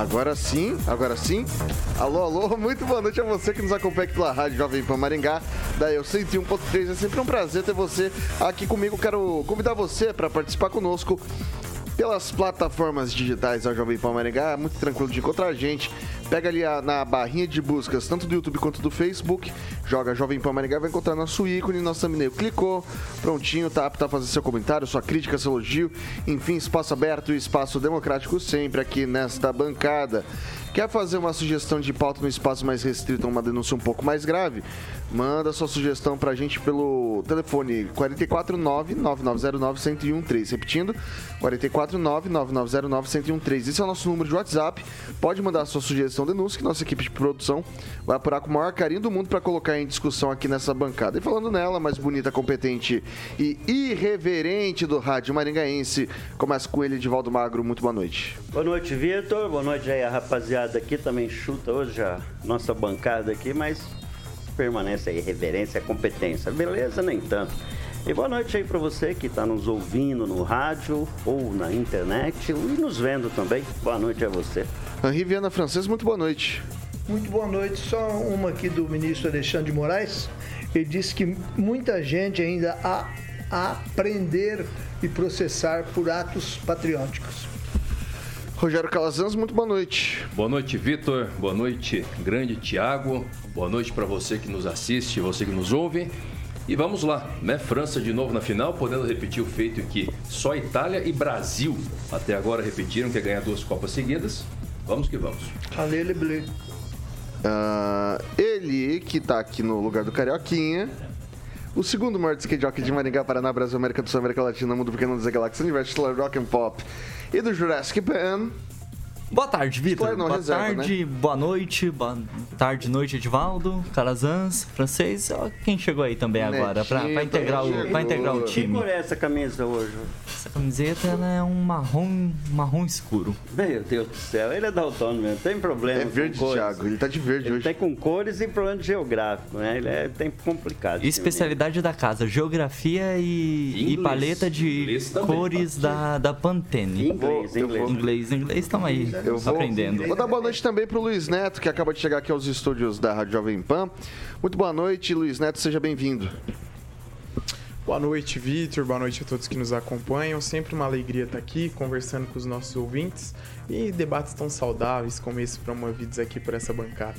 Agora sim, agora sim. Alô, alô, muito boa noite a você que nos acompanha aqui pela Rádio Jovem Pan Maringá, da Eu 101.3. É sempre um prazer ter você aqui comigo. Quero convidar você para participar conosco pelas plataformas digitais da Jovem Pan Maringá. É muito tranquilo de encontrar a gente. Pega ali a, na barrinha de buscas, tanto do YouTube quanto do Facebook, joga Jovem Pan Maringá, vai encontrar nosso ícone, nosso thumbnail. Clicou, prontinho, tá apto a fazer seu comentário, sua crítica, seu elogio. Enfim, espaço aberto e espaço democrático sempre aqui nesta bancada. Quer fazer uma sugestão de pauta no espaço mais restrito, uma denúncia um pouco mais grave? Manda sua sugestão pra gente pelo telefone 449-9909-1013. Repetindo, 449-9909-1013. Esse é o nosso número de WhatsApp. Pode mandar sua sugestão, denúncia, que nossa equipe de produção vai apurar com o maior carinho do mundo para colocar em discussão aqui nessa bancada. E falando nela, mais bonita, competente e irreverente do rádio maringaense, começa com ele, Edivaldo Magro. Muito boa noite. Boa noite, Vitor. Boa noite aí a rapaziada aqui. Também chuta hoje a nossa bancada aqui, mas permanece aí reverência, competência. Beleza? Nem tanto. E boa noite aí para você que está nos ouvindo no rádio ou na internet e nos vendo também. Boa noite a você. Henri Viana Francês, muito boa noite. Muito boa noite. Só uma aqui do ministro Alexandre de Moraes. Ele disse que muita gente ainda a, a aprender e processar por atos patrióticos. Rogério Calazans, muito boa noite. Boa noite, Vitor. Boa noite, grande Tiago. Boa noite para você que nos assiste, você que nos ouve. E vamos lá, né? França de novo na final, podendo repetir o feito que só Itália e Brasil até agora repetiram que é ganhar duas Copas seguidas. Vamos que vamos. Alele Bleu. Uh, ele que tá aqui no lugar do Carioquinha. O segundo maior skate jockey de Maringá, Paraná, Brasil, América do Sul, América Latina, Mundo Pequeno das Galáxias, Universo, Rock and Pop e do Jurassic Pan. Boa tarde, Vitor. Boa reserva, tarde, né? boa noite, boa tarde, noite, Edivaldo, Calazans, francês, quem chegou aí também Netinho, agora, pra, pra, integrar o, pra integrar o time. Que cor é essa camisa hoje? Essa camiseta ela é um marrom, marrom escuro. Meu Deus do céu, ele é daltônico mesmo, tem problema É verde, Thiago, ele tá de verde ele hoje. Tem com cores e problema geográfico, né? Ele é tempo complicado. Especialidade da casa, geografia e, e paleta de cores da, da Pantene. Inglês, inglês. Inglês, inglês, estamos aí eu vou, aprendendo. Vou dar boa noite também pro Luiz Neto, que acaba de chegar aqui aos estúdios da Rádio Jovem Pan. Muito boa noite, Luiz Neto, seja bem-vindo. Boa noite, Vitor. Boa noite a todos que nos acompanham. Sempre uma alegria estar aqui conversando com os nossos ouvintes e debates tão saudáveis como esse promovidos aqui por essa bancada.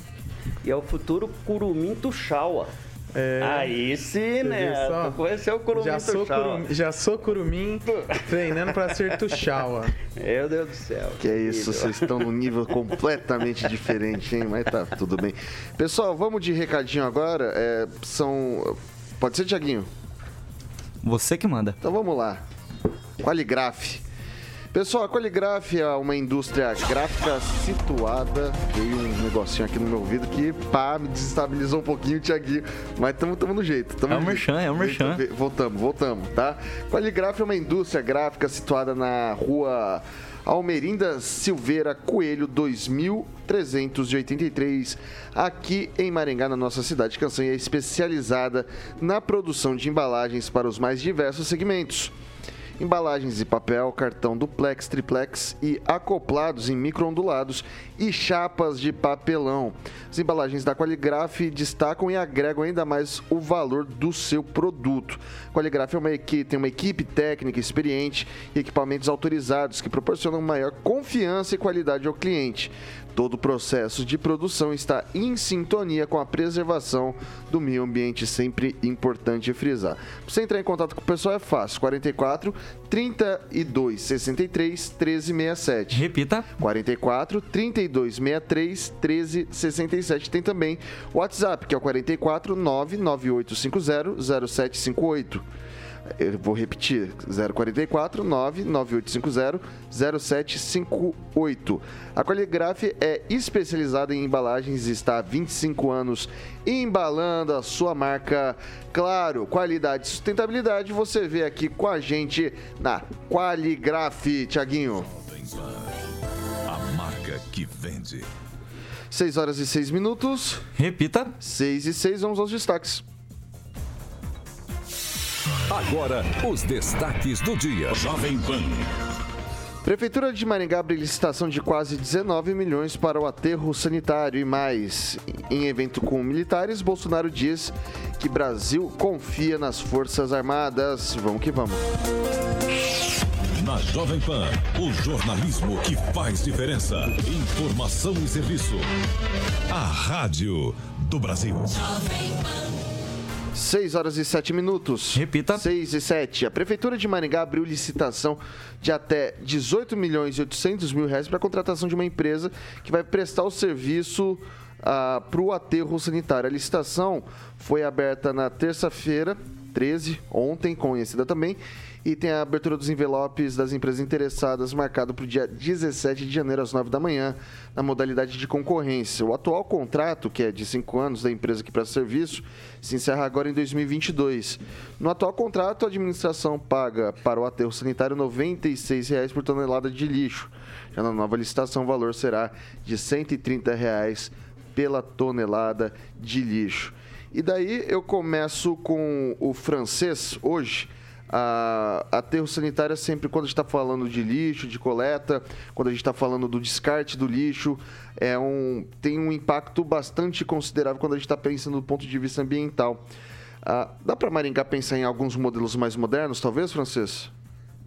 E é o futuro Curumim Tuxaua. É, Aí sim, né? Conheceu o Curumim já sou, curumim, já sou Curumim treinando para ser Tuxaua. Meu Deus do céu. Que é isso, vocês estão num nível completamente diferente, hein? Mas tá tudo bem. Pessoal, vamos de recadinho agora. É, são. Pode ser, Tiaguinho? Você que manda. Então vamos lá. Qualigraf. Pessoal, a Qualigraf é uma indústria gráfica situada. Veio um negocinho aqui no meu ouvido que, pá, me desestabilizou um pouquinho, Tiaguinho. Mas estamos no jeito. Tamo é um merchan, é um merchan. Voltamos, voltamos, tá? Qualigraf é uma indústria gráfica situada na rua Almerinda Silveira Coelho 2383, aqui em Maringá, na nossa cidade. Canção é especializada na produção de embalagens para os mais diversos segmentos embalagens de papel, cartão duplex, triplex e acoplados em microondulados e chapas de papelão. As embalagens da Qualigraf destacam e agregam ainda mais o valor do seu produto. Qualigraf é uma equipe, tem uma equipe técnica experiente e equipamentos autorizados que proporcionam maior confiança e qualidade ao cliente. Todo o processo de produção está em sintonia com a preservação do meio ambiente, sempre importante frisar. Para você entrar em contato com o pessoal é fácil, 44 32 63 13 67. Repita. 44 32 63 13 67. Tem também o WhatsApp, que é o 44 99850 0758. Eu vou repetir, 044 99850 0758. A Qualigraf é especializada em embalagens e está há 25 anos embalando a sua marca. Claro, qualidade e sustentabilidade você vê aqui com a gente na Qualigraf, Tiaguinho. A marca que vende. 6 horas e 6 minutos. Repita. 6 e 6, vamos aos destaques. Agora, os destaques do dia. Jovem Pan. Prefeitura de Maringá abre licitação de quase 19 milhões para o aterro sanitário e mais. Em evento com militares, Bolsonaro diz que Brasil confia nas Forças Armadas. Vamos que vamos. Na Jovem Pan, o jornalismo que faz diferença. Informação e serviço. A Rádio do Brasil. Jovem Pan. 6 horas e 7 minutos. Repita. 6 e 7. A Prefeitura de Maringá abriu licitação de até 18 milhões e 800 mil reais para a contratação de uma empresa que vai prestar o serviço ah, para o aterro sanitário. A licitação foi aberta na terça-feira, 13, ontem, conhecida também, e tem a abertura dos envelopes das empresas interessadas marcado para o dia 17 de janeiro às 9 da manhã, na modalidade de concorrência. O atual contrato, que é de 5 anos da empresa que presta serviço, se encerra agora em 2022. No atual contrato, a administração paga para o aterro sanitário R$ 96,00 por tonelada de lixo. Já na nova licitação, o valor será de 130 reais pela tonelada de lixo. E daí eu começo com o francês hoje a aterro sanitário é sempre quando a gente está falando de lixo, de coleta, quando a gente está falando do descarte do lixo, é um, tem um impacto bastante considerável quando a gente está pensando do ponto de vista ambiental. Ah, dá para Maringá pensar em alguns modelos mais modernos, talvez, Francês?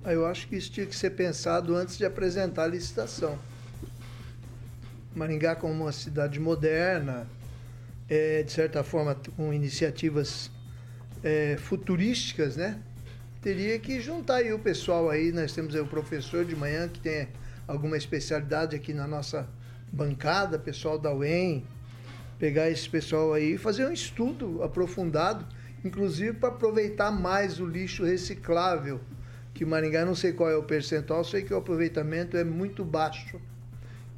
Ah, eu acho que isso tinha que ser pensado antes de apresentar a licitação. Maringá como uma cidade moderna, é, de certa forma com iniciativas é, futurísticas, né? Teria que juntar aí o pessoal aí. Nós temos aí o professor de manhã que tem alguma especialidade aqui na nossa bancada, pessoal da UEM, pegar esse pessoal aí e fazer um estudo aprofundado, inclusive para aproveitar mais o lixo reciclável, que Maringá não sei qual é o percentual, sei que o aproveitamento é muito baixo.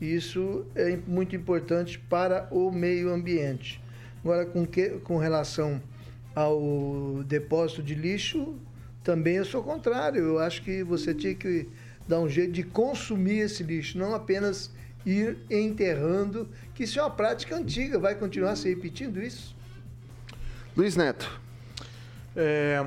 Isso é muito importante para o meio ambiente. Agora, com, que, com relação ao depósito de lixo, também eu sou contrário. Eu acho que você tinha que dar um jeito de consumir esse lixo, não apenas ir enterrando, que isso é uma prática antiga, vai continuar se repetindo isso? Luiz Neto. É,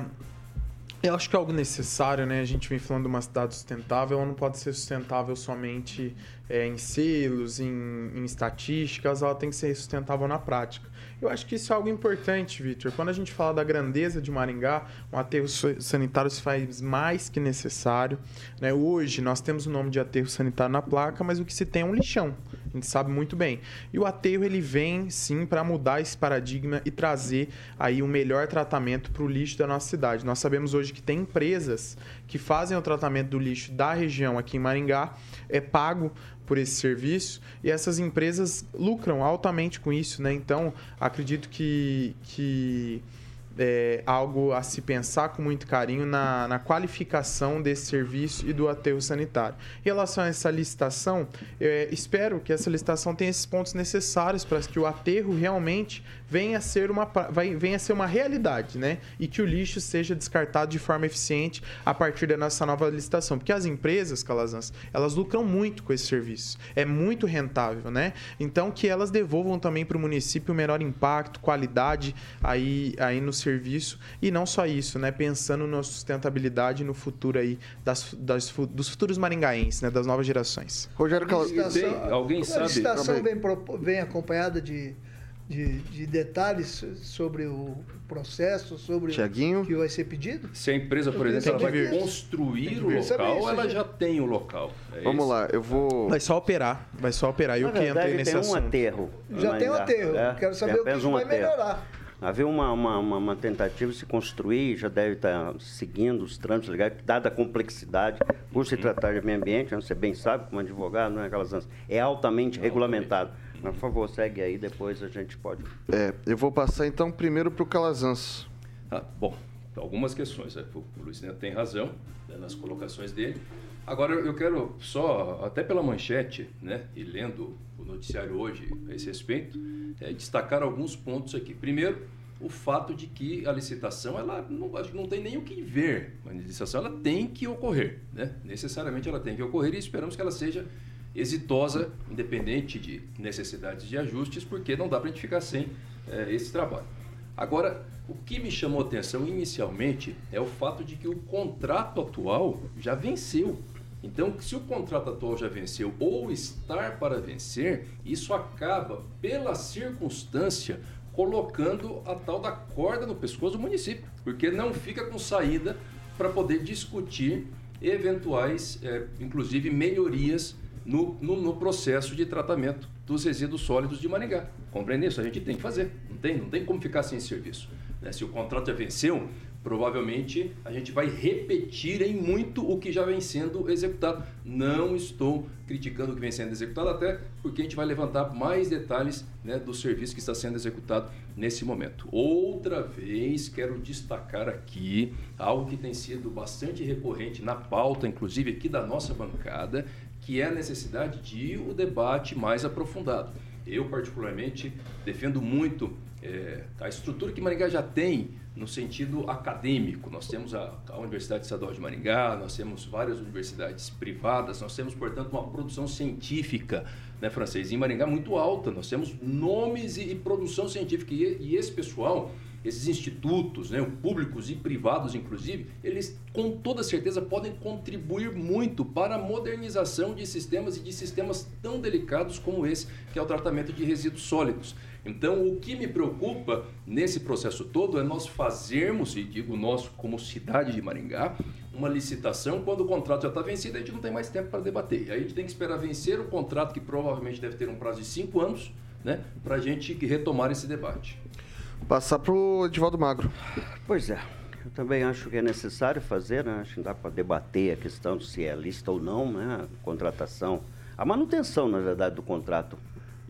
eu acho que é algo necessário, né? A gente vem falando de uma cidade sustentável, ela não pode ser sustentável somente é, em selos, em, em estatísticas, ela tem que ser sustentável na prática. Eu acho que isso é algo importante, Victor. Quando a gente fala da grandeza de Maringá, um aterro sanitário se faz mais que necessário. Né? Hoje nós temos o nome de aterro sanitário na placa, mas o que se tem é um lixão. A gente sabe muito bem. E o aterro ele vem sim para mudar esse paradigma e trazer aí um melhor tratamento para o lixo da nossa cidade. Nós sabemos hoje que tem empresas que fazem o tratamento do lixo da região aqui em Maringá, é pago por esse serviço e essas empresas lucram altamente com isso, né? Então, acredito que, que é, algo a se pensar com muito carinho na, na, qualificação desse serviço e do aterro sanitário. Em relação a essa licitação, é, espero que essa licitação tenha esses pontos necessários para que o aterro realmente venha a ser uma, vai, venha ser uma realidade, né? E que o lixo seja descartado de forma eficiente a partir da nossa nova licitação. Porque as empresas, Calazans, elas lucram muito com esse serviço. É muito rentável, né? Então, que elas devolvam também para o município o menor impacto, qualidade aí, aí no serviço. E não só isso, né? Pensando na sustentabilidade no futuro aí das, das, dos futuros maringaenses, né? Das novas gerações. Rogério. Alguém sabe? A licitação vem, vem acompanhada de de, de, detalhes sobre o processo, sobre Tiaguinho. o que vai ser pedido? Se a empresa, por exemplo, ela vai construir o local, ela já tem o local. É Vamos isso? lá, eu vou. Vai só operar. Vai só operar. E o que entra nesse tem assunto? um aterro. Já tem um aterro. É, Quero saber o que um vai aterro. melhorar. Havia uma, uma, uma, uma, tentativa de se construir, já deve estar seguindo os trâmites legais, dada a complexidade, por se tratar de meio ambiente, você bem sabe, como advogado, não é aquelas é altamente regulamentado. Mas, por favor, segue aí, depois a gente pode. É, eu vou passar então primeiro para o Calazans. Ah, bom, algumas questões. Né? O Luiz Neto tem razão né, nas colocações dele. Agora, eu quero só, até pela manchete, né, e lendo o noticiário hoje a esse respeito, é, destacar alguns pontos aqui. Primeiro, o fato de que a licitação, ela não, acho que não tem nem o que ver. A licitação, ela tem que ocorrer, né? Necessariamente ela tem que ocorrer e esperamos que ela seja exitosa, independente de necessidades de ajustes, porque não dá para a gente ficar sem é, esse trabalho. Agora, o que me chamou atenção inicialmente é o fato de que o contrato atual já venceu. Então, se o contrato atual já venceu ou estar para vencer, isso acaba, pela circunstância, colocando a tal da corda no pescoço do município, porque não fica com saída para poder discutir eventuais, é, inclusive, melhorias no, no, no, processo de tratamento dos resíduos sólidos de Maringá. Compreende isso? A gente tem que fazer. Não tem, não tem como ficar sem serviço. Né? Se o contrato já venceu, provavelmente a gente vai repetir em muito o que já vem sendo executado. Não estou criticando o que vem sendo executado, até porque a gente vai levantar mais detalhes né, do serviço que está sendo executado nesse momento. Outra vez, quero destacar aqui algo que tem sido bastante recorrente na pauta, inclusive aqui da nossa bancada, que é a necessidade de o debate mais aprofundado. Eu, particularmente, defendo muito é, a estrutura que Maringá já tem no sentido acadêmico. Nós temos a, a, Universidade Estadual de Maringá, nós temos várias universidades privadas, nós temos, portanto, uma produção científica, né, francês, em Maringá muito alta. Nós temos nomes e, e produção científica. E, e, esse pessoal, esses institutos, né, públicos e privados, inclusive, eles com toda certeza podem contribuir muito para a modernização de sistemas e de sistemas tão delicados como esse, que é o tratamento de resíduos sólidos. Então, o que me preocupa nesse processo todo é nós fazermos, e digo nós como cidade de Maringá, uma licitação quando o contrato já está vencido, a gente não tem mais tempo para debater. Aí a gente tem que esperar vencer o contrato, que provavelmente deve ter um prazo de cinco anos, né, para a gente retomar esse debate. Passar para o Edivaldo Magro. Pois é. Eu também acho que é necessário fazer, né? acho que dá para debater a questão de se é lista ou não, né? a contratação, a manutenção, na verdade, do contrato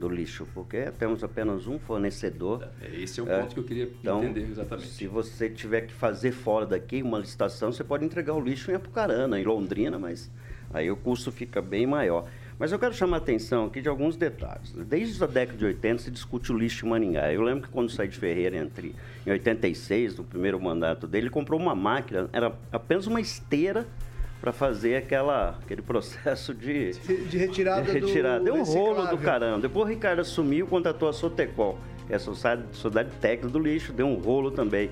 do lixo, porque temos apenas um fornecedor. É, esse é o ponto é, que eu queria então, entender exatamente. Se você tiver que fazer fora daqui uma licitação, você pode entregar o lixo em Apucarana, em Londrina, mas aí o custo fica bem maior. Mas eu quero chamar a atenção aqui de alguns detalhes. Desde a década de 80 se discute o lixo em Maringá. Eu lembro que quando saí de Ferreira entre, em 86, no primeiro mandato dele, ele comprou uma máquina, era apenas uma esteira para fazer aquela, aquele processo de, de retirada. De retirada. Deu um rolo do caramba. Depois o Ricardo assumiu, contratou a Sotecol, que é a Sociedade Técnica do Lixo, deu um rolo também.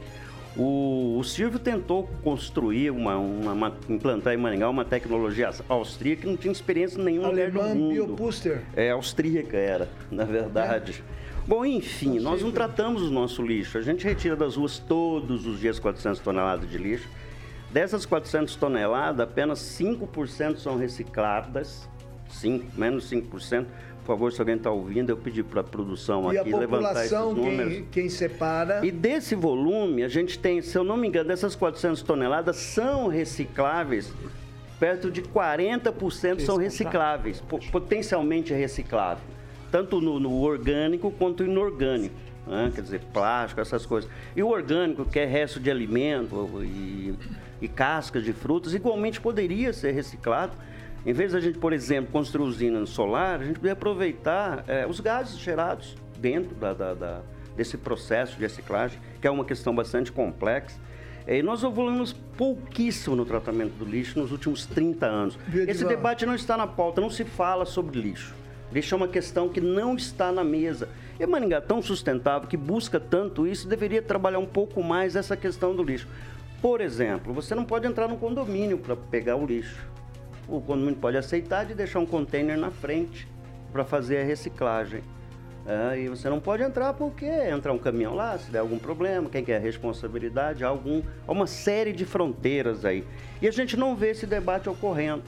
O, o Silvio tentou construir, uma, uma, uma, implantar em Maringá uma tecnologia austríaca que não tinha experiência nenhuma Alemã Biopuster. É, austríaca era, na verdade. É. Bom, enfim, nós não tratamos o nosso lixo. A gente retira das ruas todos os dias 400 toneladas de lixo Dessas 400 toneladas, apenas 5% são recicladas, 5, menos 5%. Por favor, se alguém está ouvindo, eu pedi para a produção e aqui a levantar esses números. Quem, quem separa. E desse volume, a gente tem, se eu não me engano, dessas 400 toneladas são recicláveis, perto de 40% são recicláveis, potencialmente recicláveis, tanto no, no orgânico quanto no inorgânico. Né? Quer dizer, plástico, essas coisas. E o orgânico, que é resto de alimento e e cascas de frutas, igualmente poderia ser reciclado. Em vez da gente, por exemplo, construir usina solar, a gente poderia aproveitar é, os gases gerados dentro da, da, da, desse processo de reciclagem, que é uma questão bastante complexa. E nós evoluímos pouquíssimo no tratamento do lixo nos últimos 30 anos. Esse debate não está na pauta, não se fala sobre lixo. Lixo é uma questão que não está na mesa. E Maringá, tão sustentável, que busca tanto isso, deveria trabalhar um pouco mais essa questão do lixo. Por exemplo, você não pode entrar no condomínio para pegar o lixo. O condomínio pode aceitar de deixar um container na frente para fazer a reciclagem. É, e você não pode entrar porque entra um caminhão lá, se der algum problema, quem quer a responsabilidade, algum, há uma série de fronteiras aí. E a gente não vê esse debate ocorrendo.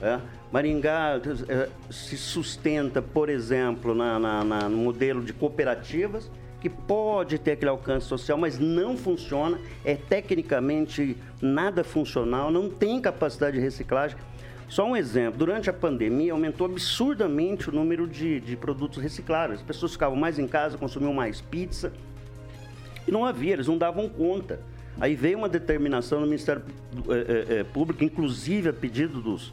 É. Maringá é, se sustenta, por exemplo, na, na, na, no modelo de cooperativas, que pode ter aquele alcance social, mas não funciona, é tecnicamente nada funcional, não tem capacidade de reciclagem. Só um exemplo, durante a pandemia aumentou absurdamente o número de, de produtos recicláveis. As pessoas ficavam mais em casa, consumiam mais pizza. E não havia, eles não davam conta. Aí veio uma determinação do Ministério é, é, Público, inclusive a pedido dos,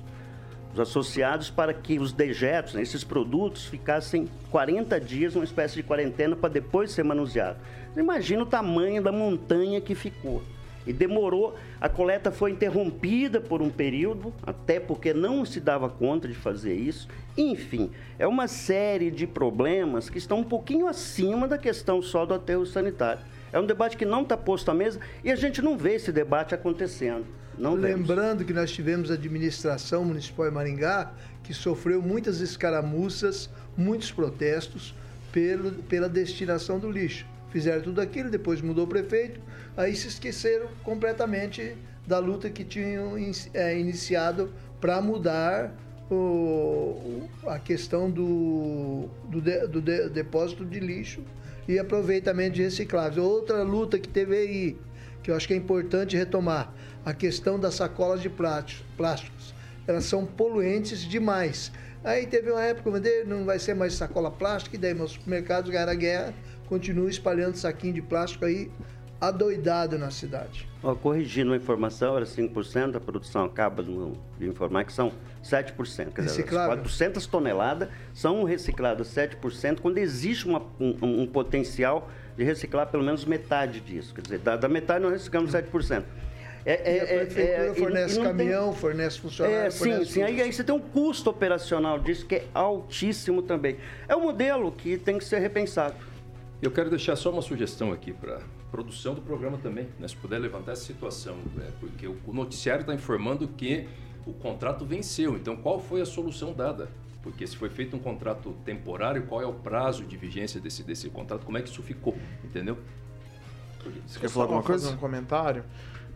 dos associados, para que os dejetos, né, esses produtos, ficassem 40 dias, uma espécie de quarentena, para depois ser manuseado. Imagina o tamanho da montanha que ficou. E demorou, a coleta foi interrompida por um período, até porque não se dava conta de fazer isso. Enfim, é uma série de problemas que estão um pouquinho acima da questão só do aterro sanitário. É um debate que não está posto à mesa e a gente não vê esse debate acontecendo. Não Lembrando vemos. que nós tivemos a administração municipal de Maringá que sofreu muitas escaramuças, muitos protestos pelo, pela destinação do lixo. Fizeram tudo aquilo, depois mudou o prefeito, aí se esqueceram completamente da luta que tinham é, iniciado para mudar o, a questão do, do, de, do de, depósito de lixo e aproveitamento de recicláveis. Outra luta que teve aí, que eu acho que é importante retomar, a questão das sacolas de plásticos. Elas são poluentes demais. Aí teve uma época, não vai ser mais sacola plástica, e daí meus supermercados ganharam a guerra, continuam espalhando saquinho de plástico aí adoidado na cidade. Corrigindo uma informação, era 5%, a produção acaba de informar que são 7%. Quer dizer, 400 toneladas são recicladas 7%, quando existe uma, um, um, potencial de reciclar pelo menos metade disso. Quer dizer, da, da metade nós reciclamos 7%. É, é, a prefeitura é, é, fornece caminhão, tem... fornece funcionário. É, sim, sim. Aí, aí, você tem um custo operacional disso que é altíssimo também. É um modelo que tem que ser repensado. Eu quero deixar só uma sugestão aqui para produção do programa também, né? se puder levantar essa situação, né? porque o noticiário está informando que o contrato venceu. Então, qual foi a solução dada? Porque se foi feito um contrato temporário, qual é o prazo de vigência desse, desse contrato? Como é que isso ficou? Entendeu? Você quer falar alguma coisa? Fazer um comentário.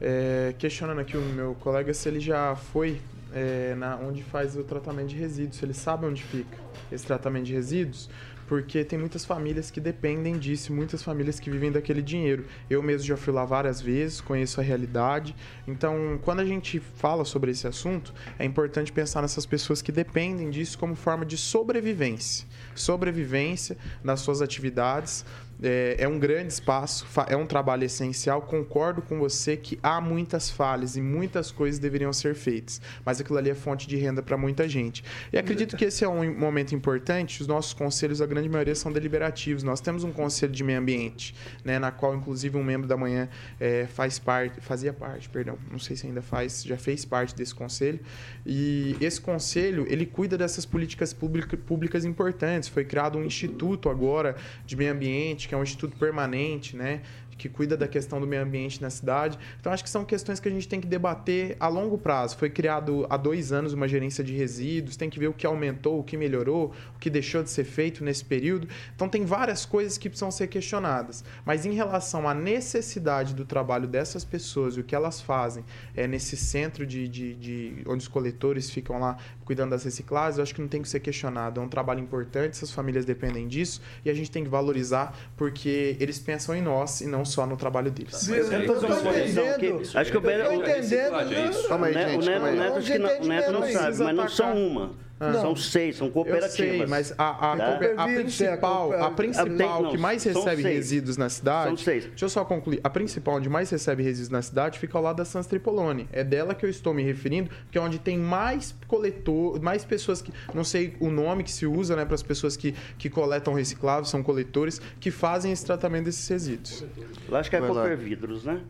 É, questionando aqui o meu colega se ele já foi é, na, onde faz o tratamento de resíduos, se ele sabe onde fica esse tratamento de resíduos porque tem muitas famílias que dependem disso, muitas famílias que vivem daquele dinheiro. Eu mesmo já fui lá várias vezes, conheço a realidade. Então, quando a gente fala sobre esse assunto, é importante pensar nessas pessoas que dependem disso como forma de sobrevivência. Sobrevivência nas suas atividades, é, é, um grande espaço, é um trabalho essencial. Concordo com você que há muitas falhas e muitas coisas deveriam ser feitas, mas aquilo ali é fonte de renda para muita gente. E acredito que esse é um momento importante. Os nossos conselhos, a grande maioria, são deliberativos. Nós temos um conselho de meio ambiente, né, na qual, inclusive, um membro da manhã é, faz parte, fazia parte, perdão, não sei se ainda faz, já fez parte desse conselho. E esse conselho, ele cuida dessas políticas públicas importantes. Foi criado um instituto agora de meio ambiente que é um instituto permanente, né? Que cuida da questão do meio ambiente na cidade. Então, acho que são questões que a gente tem que debater a longo prazo. Foi criado há dois anos uma gerência de resíduos, tem que ver o que aumentou, o que melhorou, o que deixou de ser feito nesse período. Então, tem várias coisas que precisam ser questionadas. Mas em relação à necessidade do trabalho dessas pessoas e o que elas fazem é, nesse centro de, de, de onde os coletores ficam lá cuidando das reciclagens, eu acho que não tem que ser questionado. É um trabalho importante, essas famílias dependem disso e a gente tem que valorizar porque eles pensam em nós e não só no trabalho deles. Eu entendendo. Acho que o Beto... entendendo. Calma aí, gente. O Neto, acho que não, o Neto não sabe, mas não são uma. Não. São seis, são cooperativas. Eu sei, mas a, a, tá? a, a principal, a principal que mais recebe resíduos na cidade. São seis. Deixa eu só concluir. A principal onde mais recebe resíduos na cidade fica ao lado da Sans Tripolone. É dela que eu estou me referindo, que é onde tem mais coletor, mais pessoas que. Não sei o nome que se usa, né, para as pessoas que, que coletam recicláveis, são coletores, que fazem esse tratamento desses resíduos. Lá acho que é Cooper Vidros, né?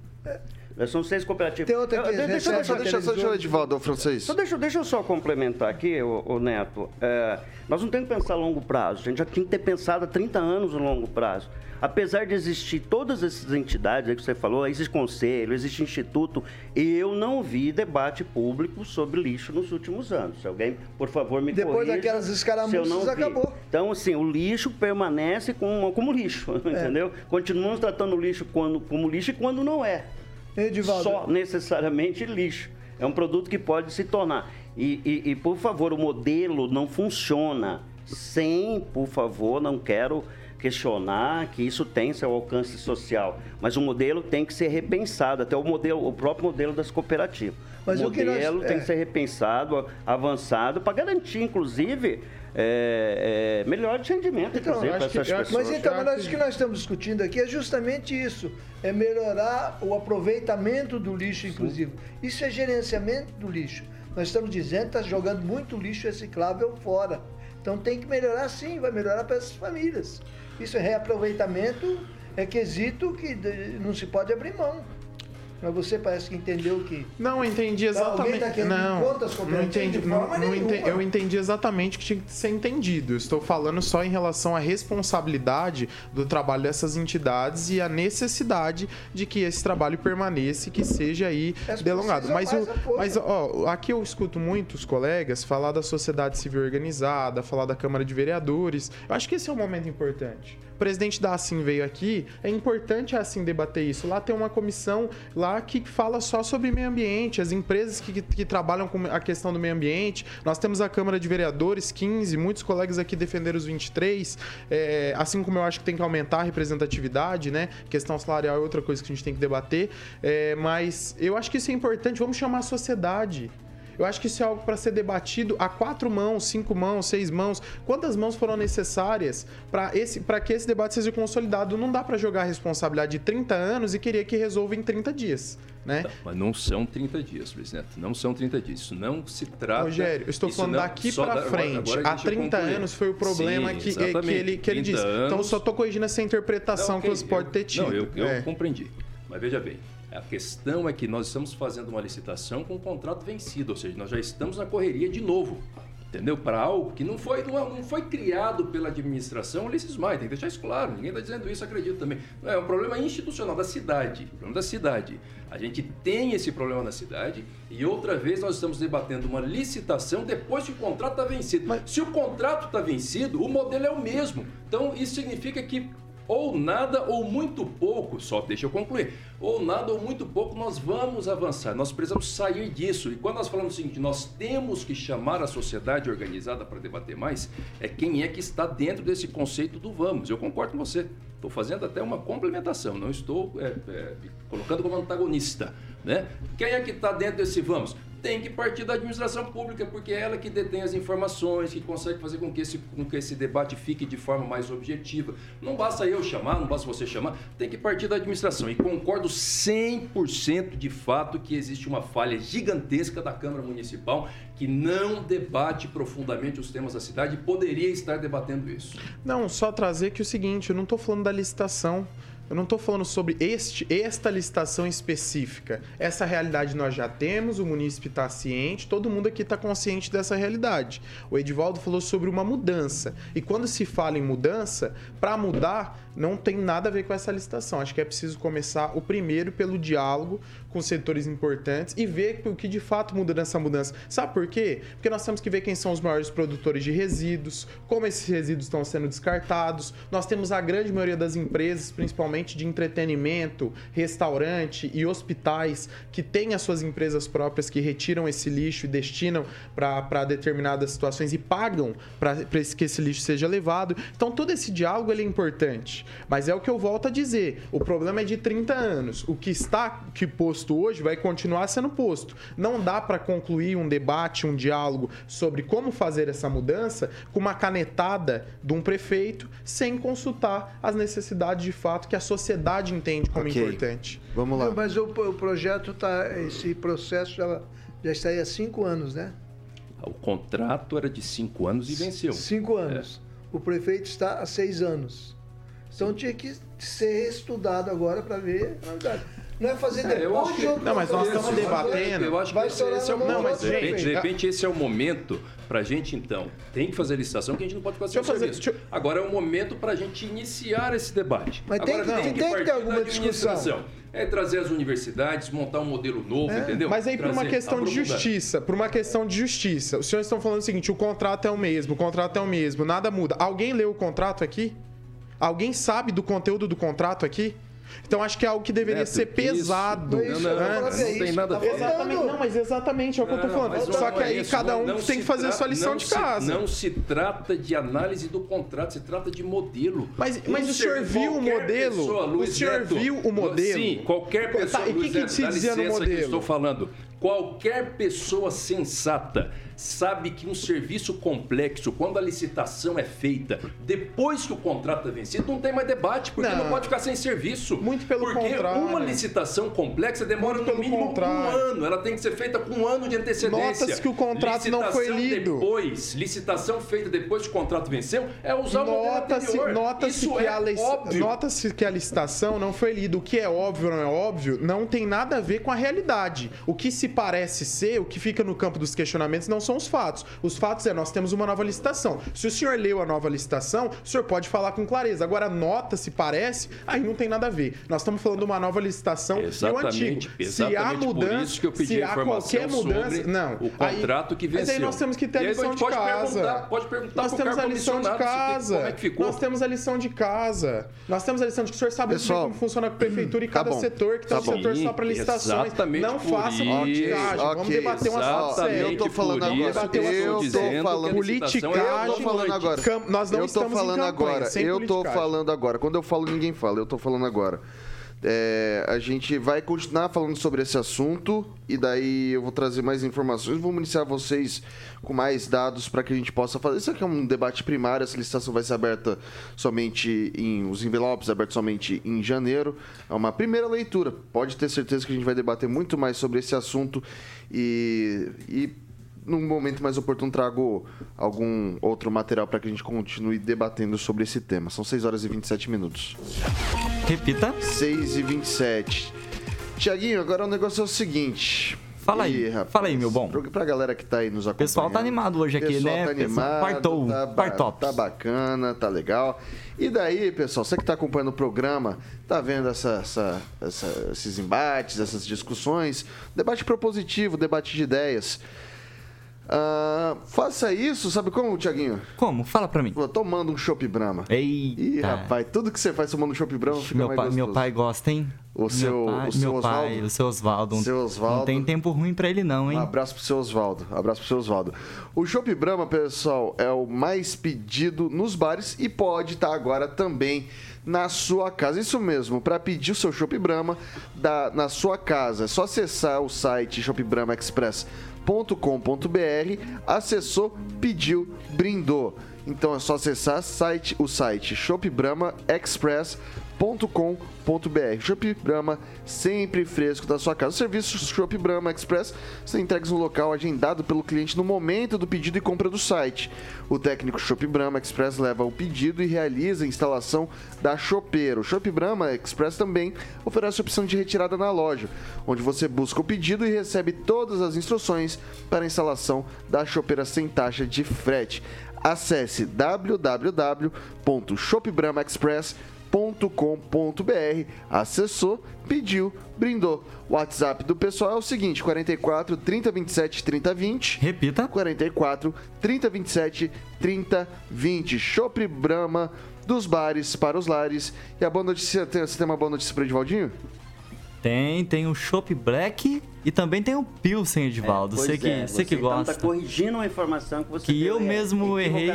São seis cooperativas. Tem outra aqui, eu, deixa, deixa, deixa, só deixa o Edivaldo, francês. Só deixa, deixa eu só complementar aqui, o, Neto. É, nós não temos que pensar a longo prazo. A gente já tinha que ter pensado há 30 anos no longo prazo. Apesar de existir todas essas entidades aí que você falou, existe conselho, existe instituto, e eu não vi debate público sobre lixo nos últimos anos. Se alguém, por favor, me Depois corrija, daquelas escaramuças, acabou. Então, assim, o lixo permanece como, como lixo, é. entendeu? Continuamos tratando o lixo quando, como lixo e quando não é. Edivaldo. Só necessariamente lixo. É um produto que pode se tornar. E, e, e, por favor, o modelo não funciona sem, por favor, não quero questionar que isso tem seu alcance social, mas o modelo tem que ser repensado, até o modelo, o próprio modelo das cooperativas. Mas o modelo nós, tem é... que ser repensado, avançado, para garantir, inclusive, é, é, melhor rendimento, então, inclusive, para essas que, pessoas. Mas então, mas o que nós estamos discutindo aqui é justamente isso, é melhorar o aproveitamento do lixo, inclusive. Sim. Isso é gerenciamento do lixo. Nós estamos dizendo que está jogando muito lixo reciclável fora. Então tem que melhorar sim, vai melhorar para essas famílias. Isso é reaproveitamento, é quesito que não se pode abrir mão. Mas você parece que entendeu que. Não, entendi exatamente. Tá não, não entendi. Não, não entendi, eu entendi exatamente o que tinha que ser entendido. Eu estou falando só em relação à responsabilidade do trabalho dessas entidades e a necessidade de que esse trabalho permaneça e que seja aí delongado. Mas, mas ó, aqui eu escuto muitos colegas falar da sociedade civil organizada, falar da Câmara de Vereadores. Eu acho que esse é um momento importante. O presidente da Assim veio aqui, é importante a Assim debater isso. Lá tem uma comissão lá que fala só sobre meio ambiente, as empresas que, que, que trabalham com a questão do meio ambiente. Nós temos a Câmara de Vereadores, 15, muitos colegas aqui defenderam os 23, é, assim como eu acho que tem que aumentar a representatividade, né? Questão salarial é outra coisa que a gente tem que debater, é, mas eu acho que isso é importante, vamos chamar a sociedade. Eu acho que isso é algo para ser debatido a quatro mãos, cinco mãos, seis mãos. Quantas mãos foram necessárias para que esse debate seja consolidado? Não dá para jogar a responsabilidade de 30 anos e querer que resolva em 30 dias. Né? Não, mas não são 30 dias, presidente. Não são 30 dias. Isso não se trata. Rogério, eu estou falando não, daqui para frente. Agora, agora Há 30 anos foi o problema Sim, que, que, ele, que ele disse. Anos... Então, eu só estou corrigindo essa interpretação não, okay, que você pode ter tido. Não, eu, eu é. compreendi. Mas veja bem, a questão é que nós estamos fazendo uma licitação com um contrato vencido, ou seja, nós já estamos na correria de novo. Entendeu? Para algo que não foi, não foi criado pela administração Ulisses Maia, tem que deixar isso claro, ninguém está dizendo isso, acredito também. Não, é um problema institucional da cidade, problema da cidade. A gente tem esse problema na cidade e outra vez nós estamos debatendo uma licitação depois que o contrato está vencido. Mas... Se o contrato está vencido, o modelo é o mesmo. Então isso significa que ou nada ou muito pouco, só deixa eu concluir, ou nada ou muito pouco nós vamos avançar, nós precisamos sair disso. E quando nós falamos o seguinte, nós temos que chamar a sociedade organizada para debater mais, é quem é que está dentro desse conceito do vamos. Eu concordo com você, estou fazendo até uma complementação, não estou é, é, colocando como antagonista. Né? Quem é que está dentro desse vamos? Tem que partir da administração pública, porque é ela que detém as informações, que consegue fazer com que, esse, com que esse debate fique de forma mais objetiva. Não basta eu chamar, não basta você chamar, tem que partir da administração. E concordo 100% de fato que existe uma falha gigantesca da Câmara Municipal que não debate profundamente os temas da cidade e poderia estar debatendo isso. Não, só trazer que o seguinte, eu não estou falando da licitação. Eu não estou falando sobre este, esta licitação específica. Essa realidade nós já temos, o munícipe está ciente, todo mundo aqui está consciente dessa realidade. O Edivaldo falou sobre uma mudança. E quando se fala em mudança, para mudar, não tem nada a ver com essa licitação. Acho que é preciso começar o primeiro pelo diálogo com setores importantes e ver o que de fato muda nessa mudança. Sabe por quê? Porque nós temos que ver quem são os maiores produtores de resíduos, como esses resíduos estão sendo descartados. Nós temos a grande maioria das empresas, principalmente de entretenimento, restaurante e hospitais, que têm as suas empresas próprias que retiram esse lixo e destinam para determinadas situações e pagam para que esse lixo seja levado. Então todo esse diálogo é importante. Mas é o que eu volto a dizer. O problema é de 30 anos. O que está que posto hoje vai continuar sendo posto. Não dá para concluir um debate, um diálogo sobre como fazer essa mudança com uma canetada de um prefeito sem consultar as necessidades de fato que a sociedade entende como okay. importante. Vamos lá. Não, mas o, o projeto tá, esse processo já, já está aí há cinco anos, né? O contrato era de cinco anos e venceu. Cinco anos. É. O prefeito está há seis anos. Então Sim. tinha que ser estudado agora para ver. Não é fazer é, depois que, Não, mas nós estamos debatendo. Eu acho que esse, esse é o momento. Não, mas de repente, de repente esse é o momento para a gente, então. Tem que fazer licitação que a gente não pode fazer deixa fazer, deixa... Agora é o momento para a gente iniciar esse debate. Mas Agora, tem, tem, tem que ter alguma discussão. É trazer as universidades, montar um modelo novo, é. entendeu? Mas aí, por uma questão de justiça, por uma questão de justiça, os senhores estão falando o seguinte: o contrato é o mesmo, o contrato é o mesmo, nada muda. Alguém leu o contrato aqui? Alguém sabe do conteúdo do contrato aqui? Então acho que é algo que deveria ser pesado. Isso, não, não, não, tem nada a ver. Exatamente, não, mas exatamente é o que eu tô falando. Só que aí cada um tem que fazer a sua lição de casa. Não se trata de análise do contrato, se trata de modelo. Mas, mas o senhor viu o modelo? Pessoa, o senhor Neto, viu o modelo? Sim, qualquer pessoa. Tá, e o que, que se dizia no modelo? estou falando. Qualquer pessoa sensata sabe que um serviço complexo, quando a licitação é feita depois que o contrato é vencido, não tem mais debate, porque não, não pode ficar sem serviço. Muito pelo porque contrário. Uma licitação complexa demora no mínimo contrário. um ano. Ela tem que ser feita com um ano de antecedência. Nota-se que o contrato licitação não foi lido. Depois, licitação feita depois que o contrato venceu, é usar nota -se, o Nota-se que, é a nota que a licitação não foi lida. O que é óbvio ou não é óbvio, não tem nada a ver com a realidade. O que se parece ser, o que fica no campo dos questionamentos, não são os fatos. Os fatos é nós temos uma nova licitação. Se o senhor leu a nova licitação, o senhor pode falar com clareza. Agora, nota se parece, aí não tem nada a ver. Nós estamos falando de uma nova licitação exatamente, e o antigo. Se há mudança, que eu pedi se há qualquer mudança, não. O contrato aí, que venceu. Mas aí nós temos que ter a lição de casa. Pode perguntar Nós temos a lição de casa. Como é que ficou? Nós temos a lição de casa. Nós temos a lição de que o senhor sabe Pessoal, como funciona a prefeitura e tá cada bom, setor, que tem tá um setor só para licitações. Exatamente não faça politicagem. Vamos debater um assunto sério. Eu tô falando agora. Eu tô falando politicagem. Eu tô falando agora. Nós não eu tô falando agora. Eu tô falando agora. Quando eu falo, ninguém fala. Eu tô falando agora. É, a gente vai continuar falando sobre esse assunto e daí eu vou trazer mais informações. Vamos iniciar vocês com mais dados para que a gente possa fazer. Isso aqui é um debate primário. Essa licitação vai ser aberta somente em. Os envelopes abertos somente em janeiro. É uma primeira leitura. Pode ter certeza que a gente vai debater muito mais sobre esse assunto e, e num momento mais oportuno, trago algum outro material para que a gente continue debatendo sobre esse tema. São 6 horas e 27 minutos. Repita. 6 e 27. Tiaguinho, agora o negócio é o seguinte. Fala aí, rapaz, fala aí, meu bom. Pra galera que tá aí nos acompanhando. O pessoal tá animado hoje aqui, pessoal né? Tá animado, Partou, tá, partops. tá bacana, tá legal. E daí, pessoal, você que tá acompanhando o programa, tá vendo essa, essa, essa, esses embates, essas discussões, debate propositivo, debate de ideias. Uh, faça isso, sabe como, Tiaguinho? Como? Fala pra mim. Tomando um Chopp Brahma. Eita. Ih, rapaz, tudo que você faz tomando um Chopp Brahma fica meu mais pai, gostoso. Meu pai gosta, hein? O seu, meu pai, o seu meu pai, o seu Osvaldo. Seu Osvaldo. Não tem tempo ruim pra ele não, hein? Um abraço pro seu Osvaldo. Abraço pro seu Osvaldo. O Chopp Brahma, pessoal, é o mais pedido nos bares e pode estar tá agora também na sua casa. Isso mesmo, para pedir o seu Chopp Brahma da, na sua casa, é só acessar o site Chopp Com.br acessou, pediu, brindou. Então é só acessar site, o site Shop Brahma Express shop.com.br. Shop Brahma, sempre fresco da sua casa. O serviço Shop Brahma Express são entregues no local agendado pelo cliente no momento do pedido e compra do site. O técnico Shop Brahma Express leva o pedido e realiza a instalação da chopeira. O Shop Brahma Express também oferece a opção de retirada na loja, onde você busca o pedido e recebe todas as instruções para a instalação da chopeira sem taxa de frete. Acesse www.shopbramaexpress.com com.br Acessou, pediu, brindou. O WhatsApp do pessoal é o seguinte: 44 30 27 30 20. Repita: 44 30 27 30 20. Chopre Brahma dos bares para os lares. E a boa notícia, você tem uma boa notícia para o Edivaldinho? Tem, tem o Chopp Black e também tem o Pilsen, Edivaldo. É, você que, é, você que então gosta. Tá corrigindo uma informação que você Que eu mesmo errei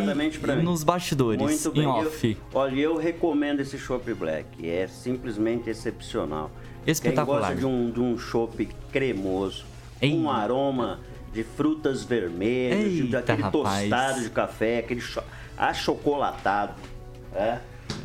nos bastidores, Muito bem. em off. Eu, olha, eu recomendo esse Chopp Black. É simplesmente excepcional. Espetacular. Quem gosta de um, de um chopp cremoso, Ei. um aroma de frutas vermelhas, Eita, de, aquele rapaz. tostado de café, aquele achocolatado. É?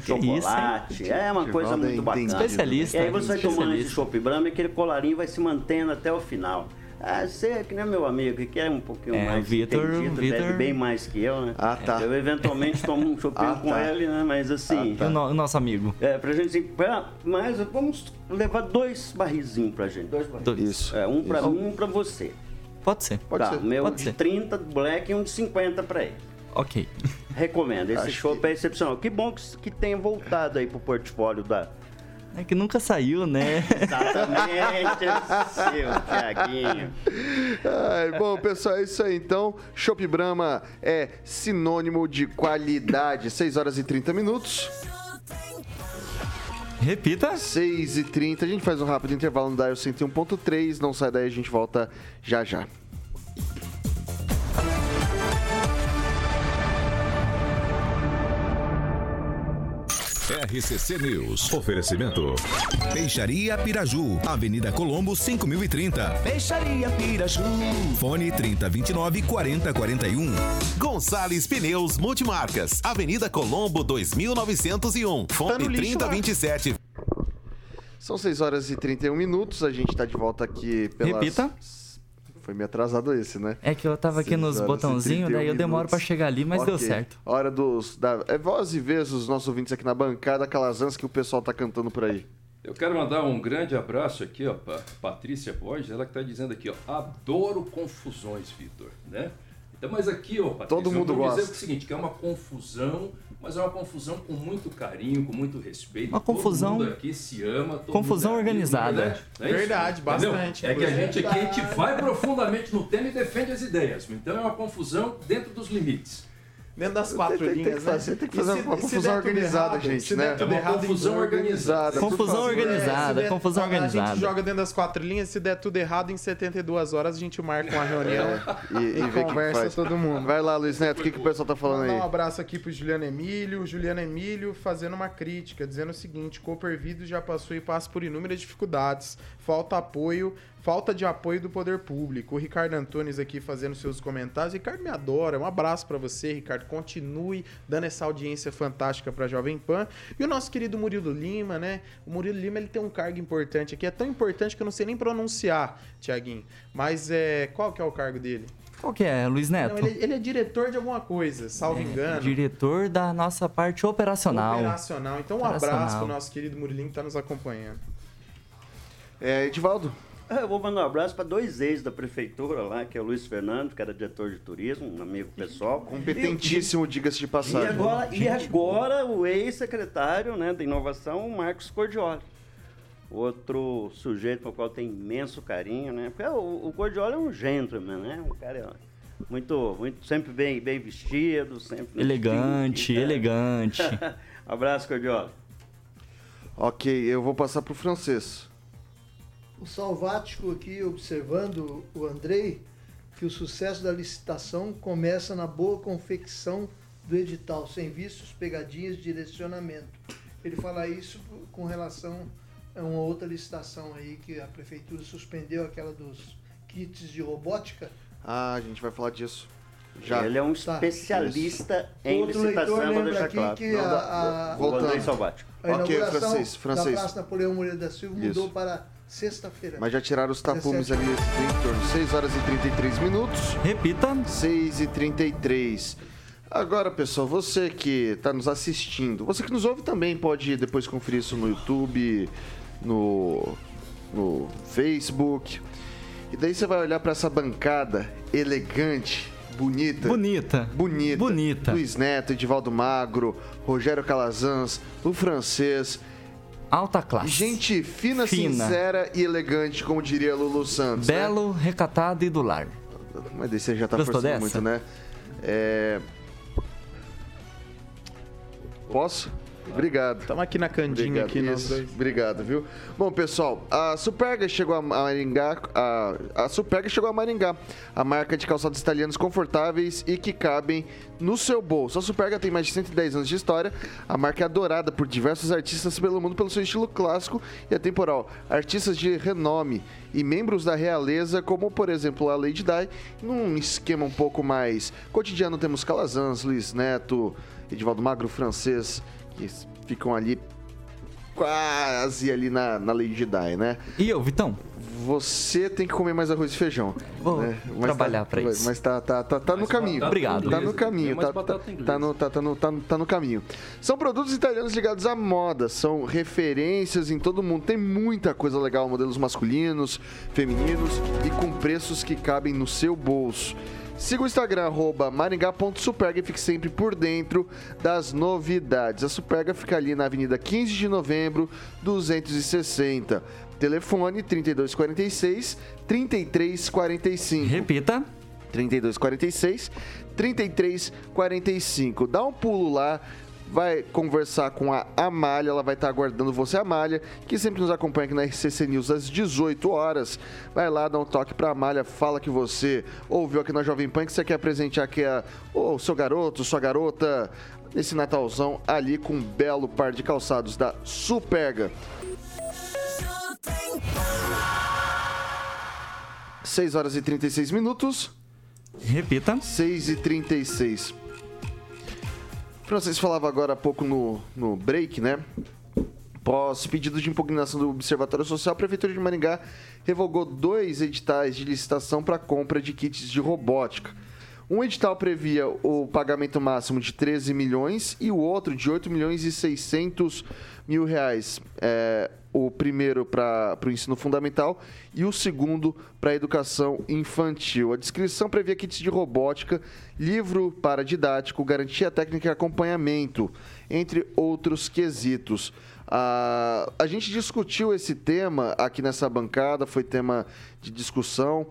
Chocolate. Isso, é uma coisa muito bacana. Especialista. E aí você vai tomando esse chopp Brahma e aquele colarinho vai se mantendo até o final. Ah, você é que nem meu amigo, que é um pouquinho é, mais Victor, entendido, Victor... bem mais que eu, né? Ah, tá. Eu eventualmente tomo um chopinho ah, com tá. ele, né? Mas assim... Ah, tá. o, nosso amigo. É, pra gente... Pra, mas vamos levar dois barrizinhos pra gente. Dois barris. Isso. É, um pra Isso. mim e um pra você. Pode ser. Pode tá, ser. meu Pode de ser. 30 black e um de 50 pra ele. Ok. Recomendo. Esse show que... é excepcional. Que bom que, que tenha voltado aí pro portfólio da é que nunca saiu, né? Exatamente, seu Tiaguinho. bom, pessoal, é isso aí. Então, Chopp Brahma é sinônimo de qualidade. 6 horas e 30 minutos. Repita. 6 e 30 A gente faz um rápido intervalo no Dial 101.3. Não sai daí, a gente volta já já. RCC News. Oferecimento. Peixaria Piraju. Avenida Colombo, 5030. Peixaria Piraju. Fone 3029 4041. Gonçalves Pneus Multimarcas. Avenida Colombo, 2901. Fone 3027. São 6 horas e 31 minutos. A gente está de volta aqui pelas... Repita. Foi meio atrasado esse, né? É que eu tava aqui nos botãozinhos, daí eu demoro para chegar ali, mas okay. deu certo. Hora dos. Da, é voz e vez os nossos ouvintes aqui na bancada, calazans que o pessoal tá cantando por aí. Eu quero mandar um grande abraço aqui, ó, pra Patrícia Borges, ela que tá dizendo aqui, ó, adoro confusões, Vitor, né? Então, mas aqui, ó, Patrícia, Todo mundo gosta. dizer o seguinte, que é uma confusão mas é uma confusão com muito carinho, com muito respeito. Uma confusão. Todo mundo aqui se ama. confusão organizada. É, é verdade, bastante. É que a gente aqui a gente vai profundamente no tema e defende as ideias. Então é uma confusão dentro dos limites. Dentro das quatro tem, linhas, tem que fazer, né? Tem que fazer uma confusão organizada, errado, gente, né? É uma confusão organizada. Confusão organizada, é, confusão organizada. A gente joga dentro das quatro linhas, se der tudo errado, em 72 horas a gente marca uma reunião é, e, e, e conversa que todo mundo. Vai lá, Luiz Neto, o que, que o pessoal tá falando aí? um abraço aqui pro Juliano Emílio. Juliano Emílio fazendo uma crítica, dizendo o seguinte, Cooper Video já passou e passa por inúmeras dificuldades, falta apoio, falta de apoio do poder público. O Ricardo Antunes aqui fazendo seus comentários. Ricardo me adora. Um abraço para você, Ricardo. Continue dando essa audiência fantástica para Jovem Pan. E o nosso querido Murilo Lima, né? O Murilo Lima ele tem um cargo importante aqui. É tão importante que eu não sei nem pronunciar, Tiaguinho. Mas é, qual que é o cargo dele? Qual que é, Luiz Neto? Não, ele, ele, é diretor de alguma coisa, salvo é, engano. Diretor da nossa parte operacional. Operacional. Então um operacional. abraço pro nosso querido Murilinho que está nos acompanhando. É, Edivaldo, eu vou mandar um abraço para dois ex da prefeitura lá, que é o Luiz Fernando, que era diretor de turismo, um amigo pessoal. Competentíssimo, diga-se de passagem. E agora, e agora o ex-secretário né, da inovação, Marcos Cordioli. Outro sujeito com o qual tem imenso carinho, né? Porque o, o Cordioli é um gentleman, né? Um cara muito, muito sempre bem, bem vestido, sempre... Elegante, elegante. Abraço, Cordioli. Ok, eu vou passar para o francês o Salvático aqui observando o Andrei, que o sucesso da licitação começa na boa confecção do edital, sem vistos, pegadinhas, direcionamento. Ele fala isso com relação a uma outra licitação aí que a prefeitura suspendeu, aquela dos kits de robótica. Ah, a gente vai falar disso. Já. Ele é um tá. especialista tá. em Outro licitação, vou deixar claro. Que a, a, Voltando. A ok, francês, francês. da Praça Napoleão Moreira da Silva mudou Isso. para Sexta-feira. Mas já tiraram os tapumes ali em torno 6 horas e 33 minutos. Repita. 6 e 33. Agora, pessoal, você que está nos assistindo, você que nos ouve também pode depois conferir isso no YouTube, no, no Facebook. E daí você vai olhar para essa bancada elegante, bonita. Bonita. Bonita. Bonita. Luiz Neto, Edivaldo Magro, Rogério Calazans, o francês alta classe. Gente fina, fina, sincera e elegante, como diria Lulu Santos. Né? Belo, né? recatado e do lar. Mas daí você já tá Gostou forçando dessa? muito, né? É... Posso? Obrigado. Estamos aqui na candinha aqui nós dois. Obrigado, viu? Bom, pessoal, a Superga chegou a Maringá, a, a Superga chegou a Maringá, a marca de calçados italianos confortáveis e que cabem no seu bolso. A Superga tem mais de 110 anos de história, a marca é adorada por diversos artistas pelo mundo pelo seu estilo clássico e atemporal. Artistas de renome e membros da realeza, como por exemplo a Lady Di, num esquema um pouco mais cotidiano temos Calazans, Luiz Neto, Edivaldo Magro, francês, que ficam ali quase ali na, na Lady Di, né? E eu, Vitão? você tem que comer mais arroz e feijão. Vou né? trabalhar tá, pra isso. Mas tá, tá, tá, tá no caminho. Obrigado. Tá no caminho. Tá, tá, tá, no, tá, tá, no, tá, tá no caminho. São produtos italianos ligados à moda. São referências em todo mundo. Tem muita coisa legal, modelos masculinos, femininos e com preços que cabem no seu bolso. Siga o Instagram, arroba maringá.superga e fique sempre por dentro das novidades. A Superga fica ali na Avenida 15 de Novembro, 260. Telefone 3246 3345. Repita. 3246 3345. Dá um pulo lá, vai conversar com a Amália, ela vai estar aguardando você, Amália, que sempre nos acompanha aqui na RCC News às 18 horas. Vai lá, dá um toque pra Amália, fala que você ouviu aqui na Jovem Pan, que você quer presentear aqui a, o seu garoto, sua garota, nesse Natalzão ali com um belo par de calçados da Superga. 6 horas e 36 minutos. Repita. 6 e 36. Francisco falava agora há pouco no, no break, né? Pós pedido de impugnação do Observatório Social, a Prefeitura de Maringá revogou dois editais de licitação para compra de kits de robótica. Um edital previa o pagamento máximo de 13 milhões e o outro de 8 milhões e 600 mil reais. É, o primeiro para o ensino fundamental e o segundo para a educação infantil. A descrição previa kits de robótica, livro para didático, garantia técnica e acompanhamento, entre outros quesitos. Ah, a gente discutiu esse tema aqui nessa bancada, foi tema de discussão.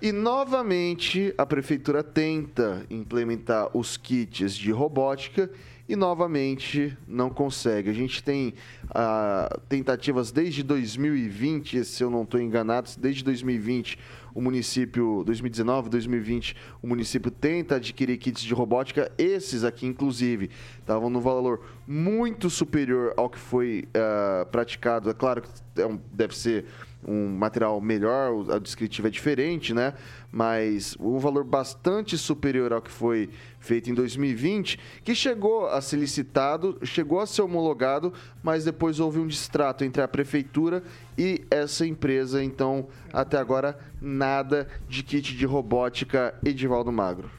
E novamente a prefeitura tenta implementar os kits de robótica e novamente não consegue. A gente tem ah, tentativas desde 2020, se eu não estou enganado, desde 2020 o município, 2019, 2020, o município tenta adquirir kits de robótica. Esses aqui, inclusive, estavam no valor muito superior ao que foi ah, praticado. É claro que é deve ser um material melhor, a descritiva é diferente, né? Mas um valor bastante superior ao que foi feito em 2020, que chegou a ser licitado, chegou a ser homologado, mas depois houve um distrato entre a prefeitura e essa empresa. Então, até agora, nada de kit de robótica Edivaldo Magro.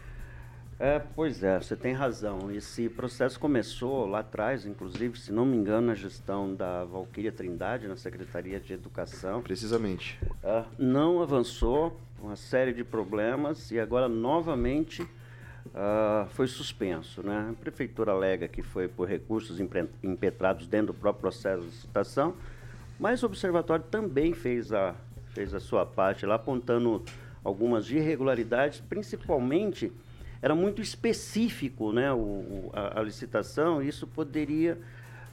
É, pois é, você tem razão. Esse processo começou lá atrás, inclusive, se não me engano, na gestão da Valquíria Trindade, na Secretaria de Educação. Precisamente. É, não avançou, uma série de problemas, e agora novamente uh, foi suspenso. Né? A Prefeitura alega que foi por recursos impetrados dentro do próprio processo de licitação, mas o Observatório também fez a, fez a sua parte lá, apontando algumas irregularidades, principalmente era muito específico né, o, a, a licitação, isso poderia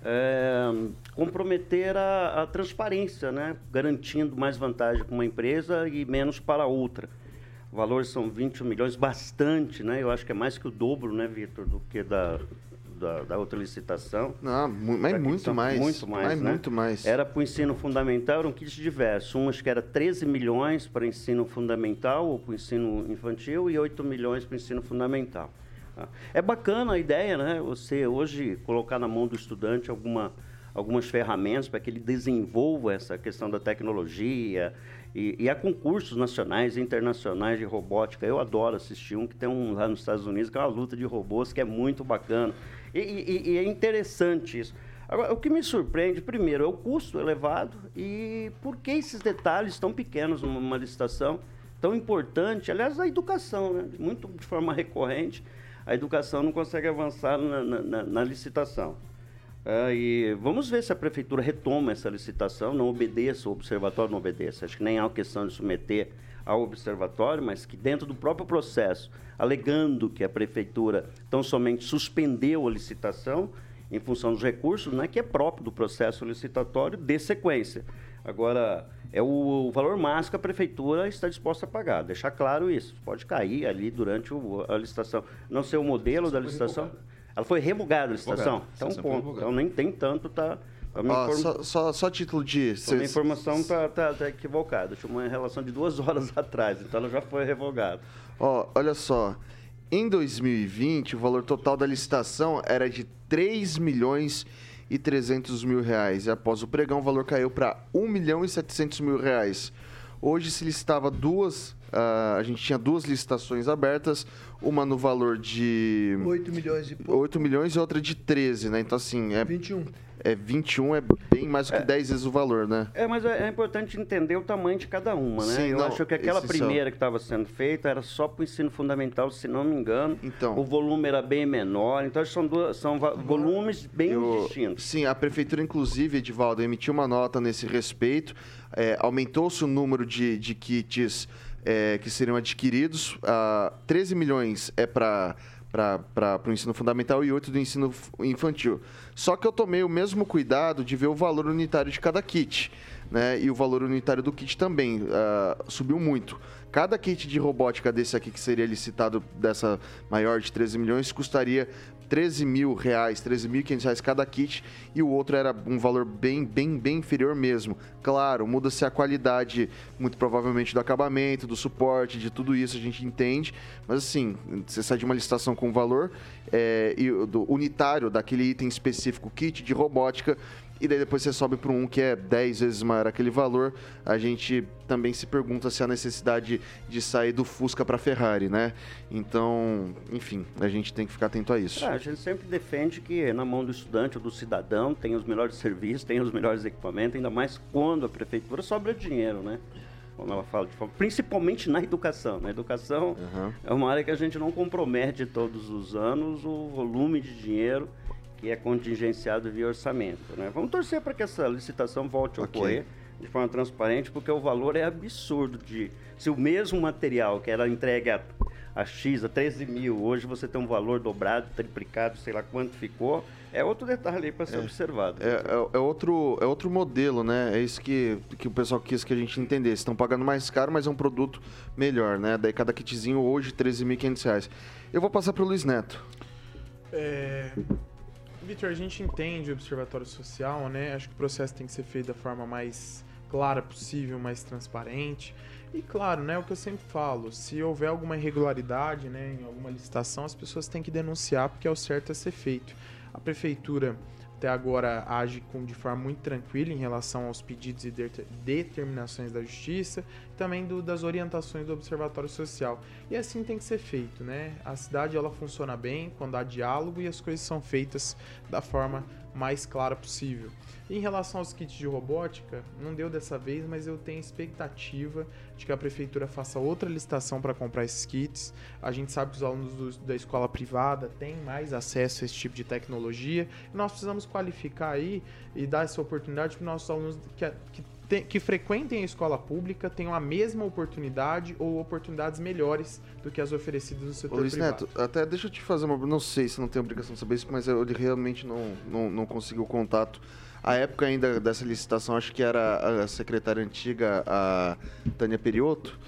é, comprometer a, a, transparência, né, garantindo mais vantagem para uma empresa e menos para outra. O valor são 21 milhões, bastante, né? Eu acho que é mais que o dobro, né, Vitor, do que da, da, da outra licitação. Não, mas muito mais. Muito mais, mas né? Muito mais. Era para o ensino fundamental, eram kits diversos. Um acho que era 13 milhões para ensino fundamental ou para o ensino infantil e 8 milhões para o ensino fundamental. Tá? É bacana a ideia, né? Você hoje colocar na mão do estudante alguma, algumas ferramentas para que ele desenvolva essa questão da tecnologia, e, e, há concursos nacionais e internacionais de robótica. Eu adoro assistir um que tem um lá nos Estados Unidos, que é uma luta de robôs, que é muito bacana. E, e, e, é interessante isso. Agora, o que me surpreende, primeiro, é o custo elevado e por que esses detalhes tão pequenos numa licitação tão importante. Aliás, a educação, né? muito de forma recorrente, a educação não consegue avançar na, na, na licitação. É, e vamos ver se a prefeitura retoma essa licitação, não obedeça, o observatório não obedeça. Acho que nem há questão de submeter ao observatório, mas que dentro do próprio processo, alegando que a prefeitura tão somente suspendeu a licitação em função dos recursos, né, que é próprio do processo licitatório, dê sequência. Agora, é o, o valor máximo que a prefeitura está disposta a pagar, deixar claro isso. Pode cair ali durante o, a licitação. Não ser o modelo da licitação. Ela foi revogada a licitação. Então, ponto. Então, nem tem tanto, tá Ó, inform... só, só, só, título de. A minha informação está tá, tá equivocada. Tinha uma relação de duas horas atrás, então ela já foi revogada. Ó, olha só. Em 2020, o valor total da licitação era de 3 milhões e 300 mil reais. E após o pregão, o valor caiu para 1 milhão e 700 mil reais. Hoje se listava duas, uh, a gente tinha duas licitações abertas, uma no valor de 8 milhões e pouco. 8 milhões e outra de 13, né? Então assim, é 21 é 21 é bem mais do que é, 10 vezes o valor, né? É, mas é, é, importante entender o tamanho de cada uma, né? Sim, Eu não, acho que aquela primeira só... que estava sendo feita era só para o ensino fundamental, se não me engano. Então, o volume era bem menor, então são, duas, são volumes bem eu, distintos. Sim, a prefeitura, inclusive, Edivaldo, emitiu uma nota nesse respeito. É, Aumentou-se o número de, de kits é, que seriam adquiridos. Ah, 13 milhões é para para o ensino fundamental e 8 do ensino infantil. Só que eu tomei o mesmo cuidado de ver o valor unitário de cada kit. Né? E o valor unitário do kit também uh, subiu muito. Cada kit de robótica desse aqui, que seria licitado dessa maior de 13 milhões, custaria 13 mil reais, 13.500 reais cada kit, e o outro era um valor bem, bem, bem inferior mesmo. Claro, muda-se a qualidade, muito provavelmente, do acabamento, do suporte, de tudo isso a gente entende, mas assim, você sai de uma licitação com valor é, e, do unitário daquele item específico, kit de robótica, e daí depois você sobe para um que é 10 vezes maior aquele valor, a gente também se pergunta se há necessidade de sair do Fusca para Ferrari, né? Então, enfim, a gente tem que ficar atento a isso. É, a gente sempre defende que na mão do estudante ou do cidadão tem os melhores serviços, tem os melhores equipamentos, ainda mais quando a prefeitura sobra dinheiro, né? como ela fala, principalmente na educação. Na educação uhum. é uma área que a gente não compromete todos os anos o volume de dinheiro que é contingenciado via orçamento. Né? Vamos torcer para que essa licitação volte a okay. ocorrer de forma transparente, porque o valor é absurdo de. Se o mesmo material que era entregue a, a X, a 13 mil, hoje você tem um valor dobrado, triplicado, sei lá quanto ficou, é outro detalhe aí para ser é, observado. É, é, é, outro, é outro modelo, né? É isso que, que o pessoal quis que a gente entendesse. Estão pagando mais caro, mas é um produto melhor, né? Daí cada kitzinho hoje, 13.500 reais. Eu vou passar para o Luiz Neto. É, Vitor, a gente entende o observatório social, né? Acho que o processo tem que ser feito da forma mais clara possível, mais transparente. E claro, né, o que eu sempre falo, se houver alguma irregularidade, né, em alguma licitação, as pessoas têm que denunciar porque é o certo a ser feito. A prefeitura até agora age com, de forma muito tranquila em relação aos pedidos e determinações da justiça, também do, das orientações do Observatório Social. E assim tem que ser feito, né? A cidade ela funciona bem quando há diálogo e as coisas são feitas da forma mais clara possível. Em relação aos kits de robótica, não deu dessa vez, mas eu tenho expectativa de que a prefeitura faça outra licitação para comprar esses kits. A gente sabe que os alunos do, da escola privada têm mais acesso a esse tipo de tecnologia e nós precisamos qualificar aí e dar essa oportunidade para os nossos alunos que, que, que frequentem a escola pública tenham a mesma oportunidade ou oportunidades melhores do que as oferecidas no setor Ô, Luiz privado. Neto, até deixa eu te fazer uma... Não sei se não tem obrigação de saber isso, mas eu realmente não, não, não consegui o contato a época ainda dessa licitação, acho que era a secretária antiga, a Tânia Perioto,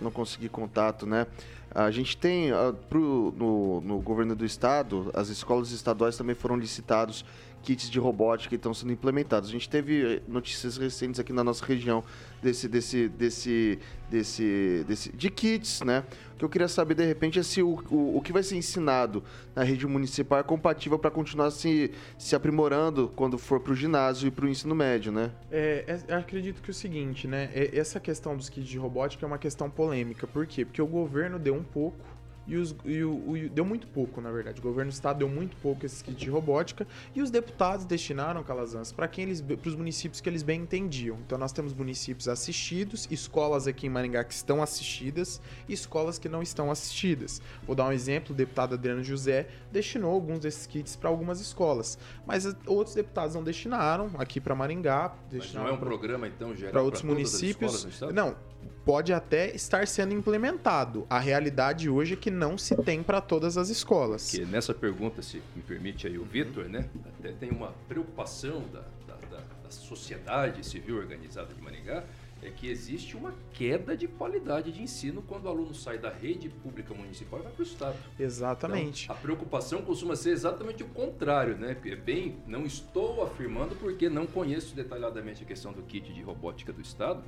não consegui contato, né? A gente tem, pro, no, no governo do estado, as escolas estaduais também foram licitados kits de robótica que estão sendo implementados. A gente teve eh, notícias recentes aqui na nossa região desse, desse, desse, desse, desse de kits, né? O que eu queria saber de repente é se o, o, o que vai ser ensinado na rede municipal é compatível para continuar se, se aprimorando quando for para o ginásio e para o ensino médio, né? É, é, acredito que é o seguinte, né? É, essa questão dos kits de robótica é uma questão polêmica. Por quê? Porque o governo deu um pouco e, os, e o, o, deu muito pouco, na verdade. O governo do estado deu muito pouco esses kits de robótica e os deputados destinaram calazans para quem eles para os municípios que eles bem entendiam. Então nós temos municípios assistidos, escolas aqui em Maringá que estão assistidas e escolas que não estão assistidas. Vou dar um exemplo, o deputado Adriano José destinou alguns desses kits para algumas escolas, mas outros deputados não destinaram aqui para Maringá, destinaram mas não é um pra, programa então geral para outros municípios. Não, pode até estar sendo implementado. A realidade hoje é que não se tem para todas as escolas. Que nessa pergunta, se me permite aí o Vitor, né? Até tem uma preocupação da, da, da, da sociedade civil organizada de Maringá, é que existe uma queda de qualidade de ensino quando o aluno sai da rede pública municipal e vai para o Estado. Exatamente. Então, a preocupação costuma ser exatamente o contrário, né? É bem, não estou afirmando porque não conheço detalhadamente a questão do kit de robótica do Estado,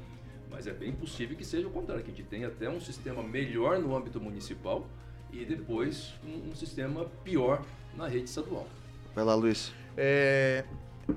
mas é bem possível que seja o contrário, que a gente tenha até um sistema melhor no âmbito municipal e depois um, um sistema pior na rede estadual. Vai lá, Luiz. É,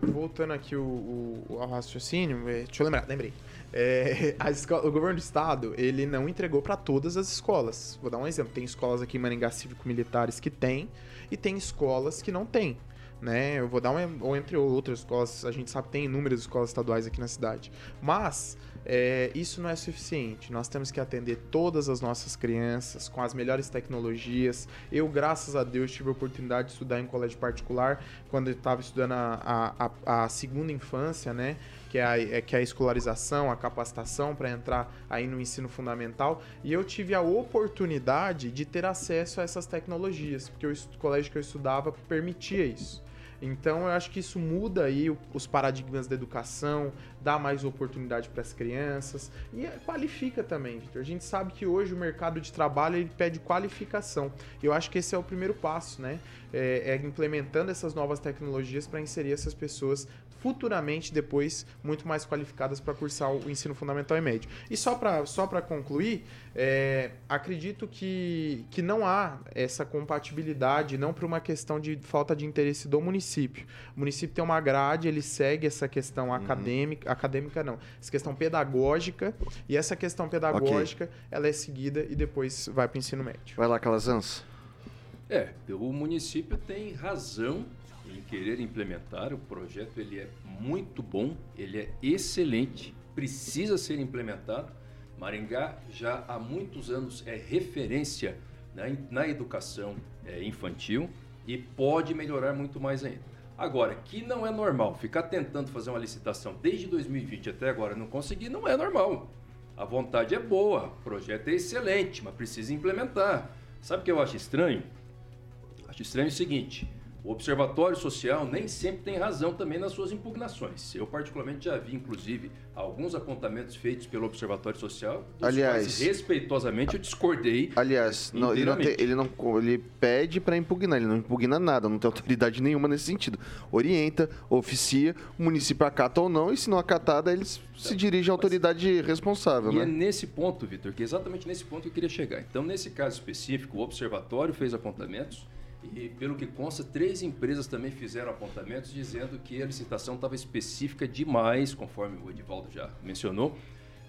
voltando aqui o, o, ao raciocínio, é, deixa eu lembrar, lembrei. É, escola, o governo do estado, ele não entregou para todas as escolas. Vou dar um exemplo. Tem escolas aqui em Maringá Cívico-Militares que tem e tem escolas que não tem. Né? Eu vou dar um, ou entre outras escolas, a gente sabe que tem inúmeras escolas estaduais aqui na cidade. Mas é, isso não é suficiente. Nós temos que atender todas as nossas crianças com as melhores tecnologias. Eu, graças a Deus, tive a oportunidade de estudar em colégio particular quando eu estava estudando a, a, a, segunda infância, né? Que é a, é, que é a escolarização, a capacitação para entrar aí no ensino fundamental. E eu tive a oportunidade de ter acesso a essas tecnologias, porque o colégio que eu estudava permitia isso. Então eu acho que isso muda aí os paradigmas da educação, dá mais oportunidade para as crianças e qualifica também, Vitor. A gente sabe que hoje o mercado de trabalho ele pede qualificação. Eu acho que esse é o primeiro passo, né? É, é implementando essas novas tecnologias para inserir essas pessoas futuramente depois muito mais qualificadas para cursar o ensino fundamental e médio. E só para só concluir, é, acredito que, que não há essa compatibilidade, não por uma questão de falta de interesse do município. O município tem uma grade, ele segue essa questão uhum. acadêmica, acadêmica não, essa questão pedagógica, e essa questão pedagógica okay. ela é seguida e depois vai para o ensino médio. Vai lá, Calazans. É, o município tem razão querer implementar. O projeto ele é muito bom, ele é excelente, precisa ser implementado. Maringá já há muitos anos é referência né, na educação é, infantil e pode melhorar muito mais ainda. Agora, que não é normal ficar tentando fazer uma licitação desde 2020 até agora não conseguir, não é normal. A vontade é boa, o projeto é excelente, mas precisa implementar. Sabe o que eu acho estranho? Acho estranho o seguinte: o Observatório Social nem sempre tem razão também nas suas impugnações. Eu, particularmente, já vi, inclusive, alguns apontamentos feitos pelo Observatório Social, aliás, quais, respeitosamente, eu discordei. Aliás, não, ele, não tem, ele, não ele pede para impugnar, ele não impugna nada, não tem autoridade nenhuma nesse sentido. Orienta, oficia, o município acata ou não, e se não acatada, eles se dirige à autoridade responsável. E né? é nesse ponto, Vitor, que é exatamente nesse ponto que eu queria chegar. Então, nesse caso específico, o Observatório fez apontamentos e, pelo que consta, três empresas também fizeram apontamentos dizendo que a licitação estava específica demais, conforme o Edivaldo já mencionou.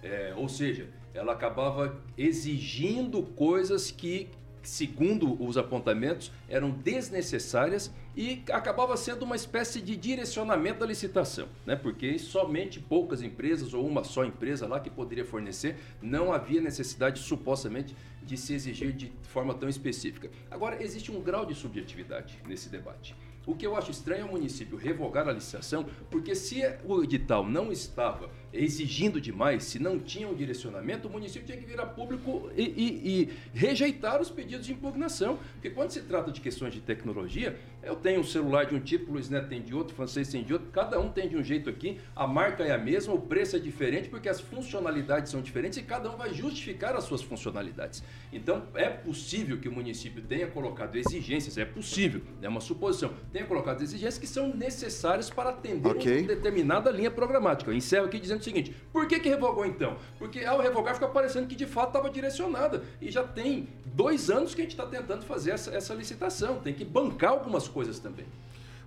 É, ou seja, ela acabava exigindo coisas que, segundo os apontamentos, eram desnecessárias e acabava sendo uma espécie de direcionamento da licitação, né? porque somente poucas empresas ou uma só empresa lá que poderia fornecer, não havia necessidade supostamente de se exigir de forma tão específica. Agora, existe um grau de subjetividade nesse debate. O que eu acho estranho é o município revogar a licitação, porque se o edital não estava exigindo demais, se não tinha um direcionamento, o município tinha que virar público e, e, e, rejeitar os pedidos de impugnação. Porque quando se trata de questões de tecnologia, eu tenho um celular de um tipo, o Luiz Neto tem de outro, o francês tem de outro, cada um tem de um jeito aqui, a marca é a mesma, o preço é diferente, porque as funcionalidades são diferentes e cada um vai justificar as suas funcionalidades. Então, é possível que o município tenha colocado exigências, é possível, é uma suposição, tenha colocado exigências que são necessárias para atender okay. uma determinada linha programática. Eu encerro aqui dizendo o seguinte: por que, que revogou então? Porque ao revogar fica parecendo que de fato estava direcionada. E já tem dois anos que a gente está tentando fazer essa, essa licitação. Tem que bancar algumas coisas também.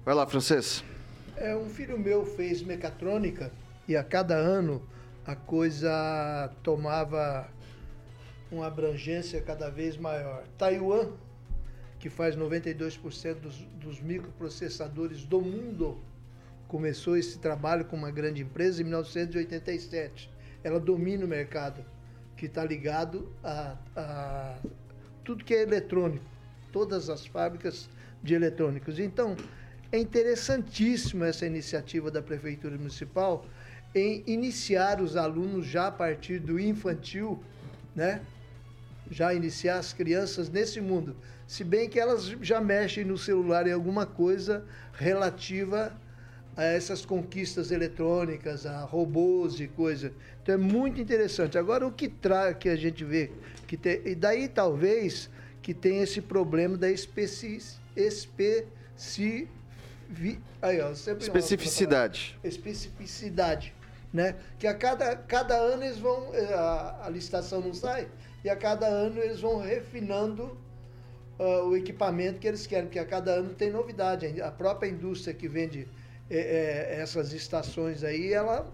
Vai lá, francês. É, um filho meu fez mecatrônica e a cada ano a coisa tomava uma abrangência cada vez maior. Taiwan, que faz 92% dos, dos microprocessadores do mundo, começou esse trabalho com uma grande empresa em 1987. Ela domina o mercado que está ligado a, a, tudo que é eletrônico, todas as fábricas de eletrônicos. Então, é interessantíssimo essa iniciativa da Prefeitura Municipal em iniciar os alunos já a partir do infantil, né? Já iniciar as crianças nesse mundo. Se bem que elas já mexem no celular em alguma coisa relativa a essas conquistas eletrônicas, a robôs e coisa. Então é muito interessante. Agora o que traz que a gente vê que tem, e daí talvez que tem esse problema da especi, especi, aí, ó, especificidade. especificidade, né? Que a cada, cada ano eles vão eh, a, a licitação não sai e a cada ano eles vão refinando uh, o equipamento que eles querem, porque a cada ano tem novidade. A própria indústria que vende é, é, essas estações aí, ela,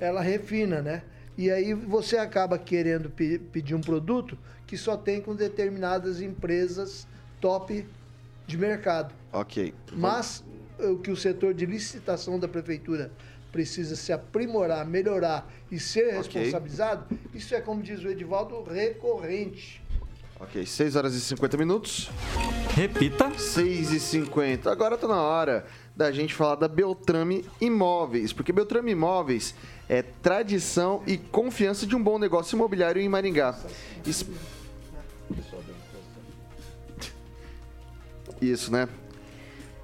ela refina, né? E aí você acaba querendo pe pedir um produto que só tem com determinadas empresas top de mercado. Ok. Mas o que o setor de licitação da prefeitura precisa se aprimorar, melhorar e ser responsabilizado, okay. isso é, como diz o Edivaldo, recorrente. Ok, 6 horas e 50 minutos. Repita. 6 e 50. Agora tá na hora da gente falar da Beltrame Imóveis, porque Beltrame Imóveis é tradição e confiança de um bom negócio imobiliário em Maringá. Isso, né?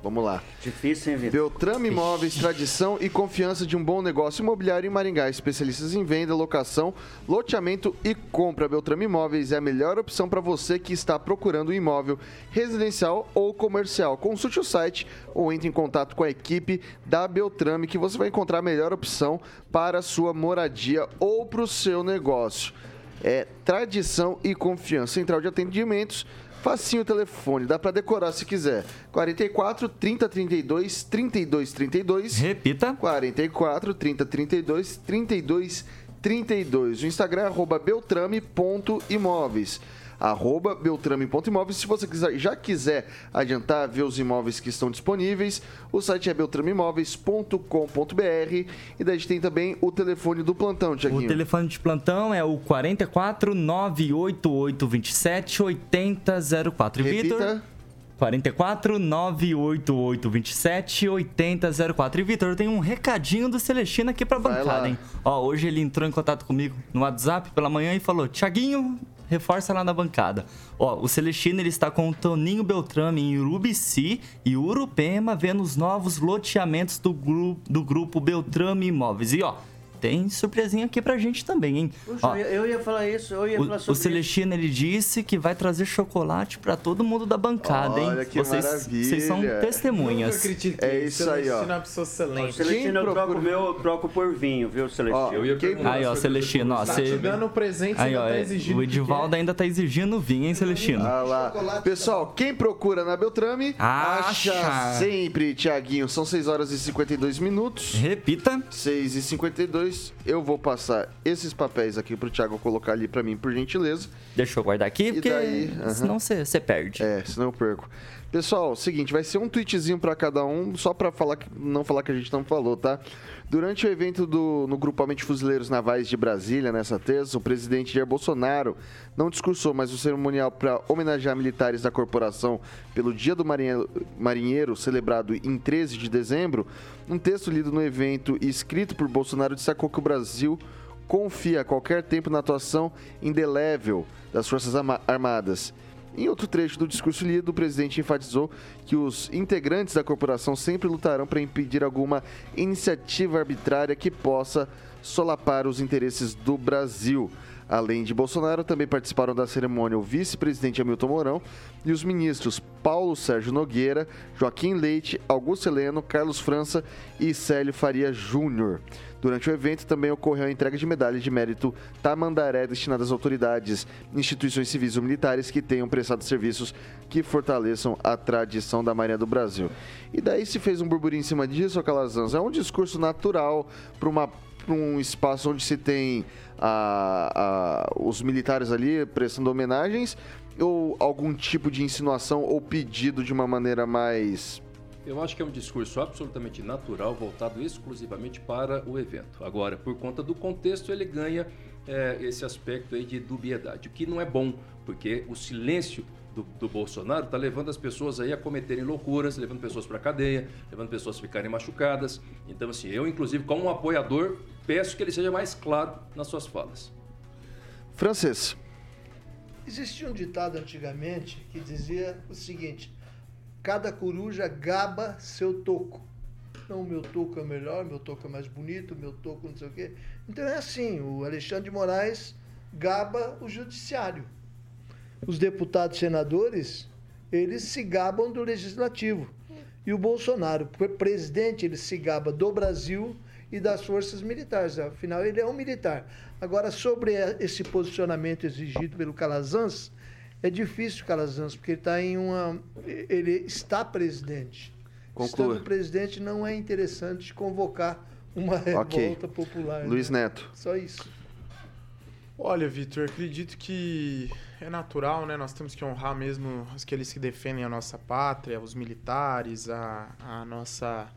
Vamos lá. Difícil, hein, Vitor? Beltrame Imóveis, tradição e confiança de um bom negócio imobiliário em Maringá. Especialistas em venda, locação, loteamento e compra. Beltrame Imóveis é a melhor opção para você que está procurando um imóvel residencial ou comercial. Consulte o site ou entre em contato com a equipe da Beltrame que você vai encontrar a melhor opção para a sua moradia ou para o seu negócio. É tradição e confiança. Central de atendimentos Facinho o telefone, dá para decorar se quiser. 44 30 32 32 32. Repita. 44 30 32 32 32. O Instagram é beltrame.imóveis arroba beltrame.imóveis. Se você quiser, já quiser adiantar, ver os imóveis que estão disponíveis, o site é beltrameimóveis.com.br e daí a gente tem também o telefone do plantão, Tiaguinho. O telefone de plantão é o 44 988 27 8004. Vitor? 44 988 27 8004. E Vitor, tem um recadinho do Celestino aqui pra bancada, hein? Ó, hoje ele entrou em contato comigo no WhatsApp pela manhã e falou: Tiaguinho, reforça lá na bancada. Ó, o Celestino ele está com o Toninho Beltrame em Urubici e Urupema vendo os novos loteamentos do, gru do grupo Beltrame Imóveis. E ó, tem surpresinha aqui pra gente também, hein? Puxa, Ó, eu ia falar isso, eu ia o, falar sobre O Celestino, ele disse que vai trazer chocolate pra todo mundo da bancada, Olha, hein? que vocês, maravilha. Vocês são testemunhas. É isso aí, ó. Celestino é uma pessoa excelente. Celestino, eu troco meu, eu troco por vinho, viu, Celestino? Ó, eu ia quem... Aí, ó, Celestino, ó. Tá você... te dando presente, aí, ó, tá exigindo O Edivaldo ainda tá exigindo vinho, hein, Celestino? Ah lá. Pessoal, quem procura na Beltrame, acha, acha sempre, Tiaguinho. São 6 horas e 52 minutos. Repita. 6 e 52. Eu vou passar esses papéis aqui pro Thiago colocar ali para mim, por gentileza. Deixa eu guardar aqui, porque daí, uh -huh. senão você perde. É, senão eu perco. Pessoal, seguinte, vai ser um tweetzinho para cada um, só para falar que, não falar que a gente não falou, tá? Durante o evento do, no Grupamento de Fuzileiros Navais de Brasília, nessa terça, o presidente Jair Bolsonaro não discursou, mas o cerimonial para homenagear militares da corporação pelo Dia do Marinheiro, Marinheiro, celebrado em 13 de dezembro, um texto lido no evento e escrito por Bolsonaro destacou que o Brasil confia a qualquer tempo na atuação indelével das Forças Armadas em outro trecho do discurso lido, o presidente enfatizou que os integrantes da corporação sempre lutarão para impedir alguma iniciativa arbitrária que possa solapar os interesses do Brasil. Além de Bolsonaro, também participaram da cerimônia o vice-presidente Hamilton Mourão e os ministros Paulo Sérgio Nogueira, Joaquim Leite, Augusto Heleno, Carlos França e Célio Faria Júnior. Durante o evento também ocorreu a entrega de medalhas de mérito Tamandaré destinadas a autoridades, instituições civis ou militares que tenham prestado serviços que fortaleçam a tradição da Marinha do Brasil. E daí se fez um burburinho em cima disso, Calazans. É um discurso natural para uma para um espaço onde se tem a, a, os militares ali prestando homenagens ou algum tipo de insinuação ou pedido de uma maneira mais eu acho que é um discurso absolutamente natural, voltado exclusivamente para o evento. Agora, por conta do contexto, ele ganha é, esse aspecto aí de dubiedade, o que não é bom, porque o silêncio do, do Bolsonaro está levando as pessoas aí a cometerem loucuras, levando pessoas para cadeia, levando pessoas a ficarem machucadas. Então, assim, eu, inclusive, como um apoiador, peço que ele seja mais claro nas suas falas. Francês. Existia um ditado antigamente que dizia o seguinte: cada coruja gaba seu toco. Não, o meu toco é melhor, meu toco é mais bonito, meu toco não sei o quê. Então é assim, o Alexandre de Moraes gaba o judiciário. Os deputados e senadores, eles se gabam do legislativo. E o Bolsonaro, presidente, ele se gaba do Brasil e das forças militares. Afinal, ele é um militar. Agora, sobre esse posicionamento exigido pelo Calazans, é difícil, Calazans, porque ele está em uma. Ele está presidente. Conclua. Estando presidente, não é interessante convocar uma revolta Ok. popular. Luiz né? Neto. Só isso. Olha, Vitor, acredito que é natural, né? Nós temos que honrar mesmo aqueles que defendem a nossa pátria, os militares, a, a nossa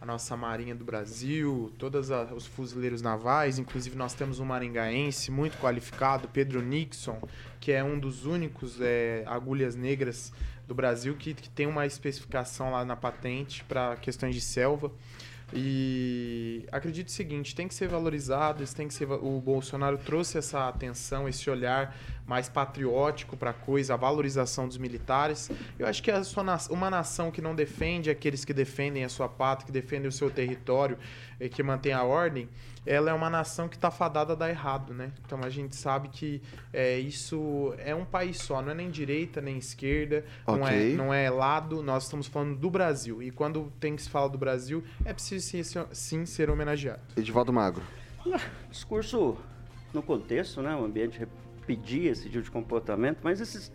a nossa Marinha do Brasil, todos os fuzileiros navais, inclusive nós temos um maringaense muito qualificado, Pedro Nixon, que é um dos únicos é, agulhas negras do Brasil que, que tem uma especificação lá na patente para questões de selva. E acredito o seguinte, tem que ser valorizado, isso tem que ser o Bolsonaro trouxe essa atenção, esse olhar mais patriótico para a coisa, a valorização dos militares. Eu acho que a sua na- uma nação que não defende aqueles que defendem a sua pátria, que defendem o seu território, e que mantém a ordem, ela é uma nação que está fadada a dar errado, né? Então a gente sabe que é, isso é um país só, não é nem direita nem esquerda, não, é, não é lado, nós estamos falando do Brasil. E quando tem que se falar do Brasil, é preciso sim, ser- sim ser homenageado. Edivaldo Magro. Discurso no contexto, né? O ambiente pedia esse tipo de comportamento, mas esses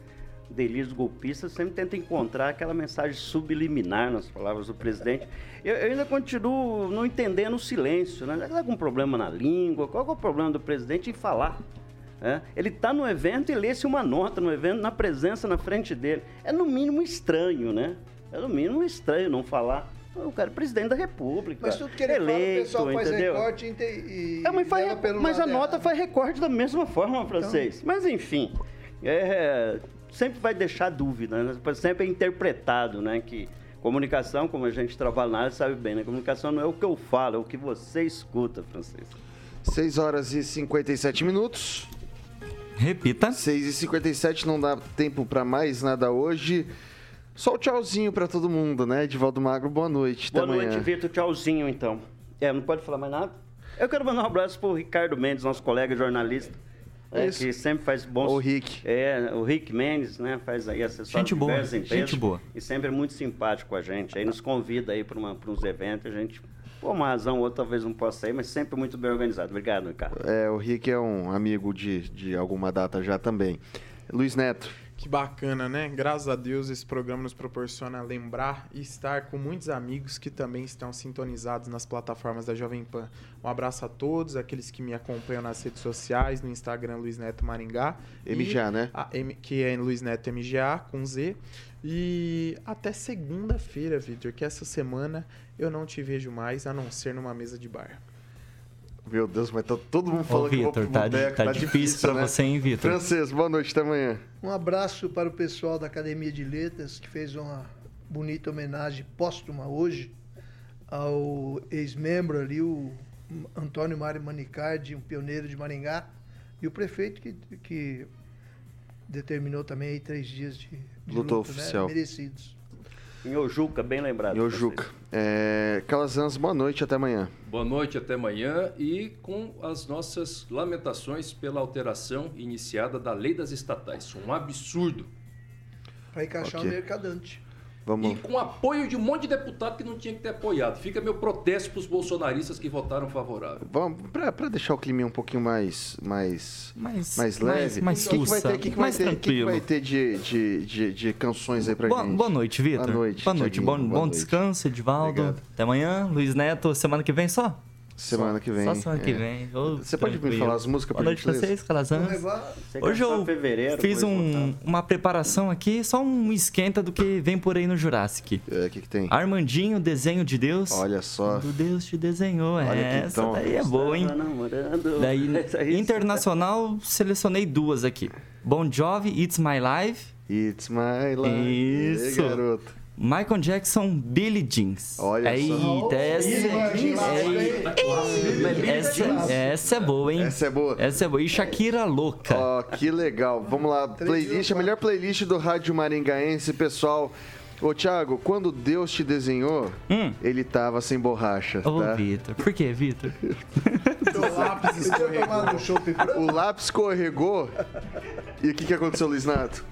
delírios golpistas sempre tentam encontrar aquela mensagem subliminar nas palavras do presidente. Eu, eu ainda continuo não entendendo o silêncio, né? Está com um problema na língua? Qual é o problema do presidente em falar? É, ele está no evento e lê-se uma nota no evento, na presença na frente dele. É no mínimo estranho, né? É no mínimo estranho não falar. O cara é presidente da República. Mas tudo que ele fala, o eleito, pessoal faz entendeu? recorte e, É, mas, faz- mas a nota faz recorte da mesma forma, francês. Mas enfim, é, sempre vai deixar dúvida, né? sempre é interpretado, né? Que comunicação, como a gente trabalha na área, sabe bem, né? Comunicação não é o que eu falo, é o que você escuta, francês. 6 horas e 57 minutos. Repita. 6 e 57 não dá tempo pra mais nada hoje. Só o tchauzinho pra todo mundo, né? Edivaldo Magro, boa noite. Boa Até amanhã. noite, Vitor. Tchauzinho, então. É, não pode falar mais nada? Eu quero mandar um abraço pro Ricardo Mendes, nosso colega jornalista. Isso. que sempre faz bons. O Rick. É, o Rick Mendes, né? Faz aí assessor Gente boa, empresas. gente boa. E sempre é muito simpático com a gente. Aí nos convida aí para uns eventos. A gente, por uma razão ou outra, talvez não possa ir, mas sempre muito bem organizado. Obrigado, Ricardo. É, o Rick é um amigo de, de alguma data já também. Luiz Neto. Que bacana, né? Graças a Deus esse programa nos proporciona lembrar e estar com muitos amigos que também estão sintonizados nas plataformas da Jovem Pan. Um abraço a todos, aqueles que me acompanham nas redes sociais, no Instagram Luiz Neto Maringá. E MGA, né? M- que é Luiz Neto MGA, com Z. E até segunda-feira, Vitor, que essa semana eu não te vejo mais, a não ser numa mesa de bar. Meu Deus, mas tá todo mundo Ô, falando que eu vou Vitor, pro tá, boteco, tá difícil pra né? você, hein, Vitor? Francês, boa noite, até amanhã. Um abraço para o pessoal da Academia de Letras, que fez uma bonita homenagem póstuma hoje ao ex-membro ali, o Antônio Mário Manicardi, um pioneiro de Maringá, e o prefeito que, que determinou também aí três dias de, de Luta luto, oficial. Né? merecidos. Em Ojuca, bem lembrado. E o Juca. É, Calazans, boa noite, até amanhã. Boa noite, até amanhã. E com as nossas lamentações pela alteração iniciada da lei das estatais. Um absurdo. Para encaixar Ok. o mercadante. Vamos. E com apoio de um monte de deputado que não tinha que ter apoiado. Fica meu protesto para os bolsonaristas que votaram favorável. Vamos, pra, pra deixar o clima um pouquinho mais, mais, Mais, mais leve. Mais, o que, que vai ter, que que vai mais ter, que que tranquilo. vai ter de, de, de, de canções aí pra Boa, gente? boa noite, Vitor. Boa noite, Boa noite. Bom, Boa bom noite. descanso, Edivaldo. Obrigado. Até amanhã. Luiz Neto, semana que vem só? Semana que vem. Só semana que é. vem. Ô, Você pode me tranquilo. falar as músicas, Boa noite pra vocês, Calazans. Hoje eu fevereiro, fiz um- uma preparação aqui, só um esquenta do que vem por aí no Jurassic. É, O que, que tem? Armandinho, desenho de Deus. Olha só. Quando Deus te desenhou. Olha que Essa tom. daí é boa, hein? Daí, internacional, selecionei duas aqui. Bon Jovi, It's My Life. It's my life. Isso. Ei, garoto. Michael Jackson, Billie Jeans. Olha só. Eita, essa, essa, essa é boa, hein? Essa é boa. Essa é boa. E Shakira louca. Ó, que legal. Vamos lá, playlist, a melhor playlist do Rádio Maringaense, pessoal. Ô, Thiago, quando Deus te desenhou, Hum. ele tava sem borracha, Ô, tá? Vitor. Por que, Vitor? O lápis branco? O lápis escorregou. E o que, que aconteceu, Luiz Nato?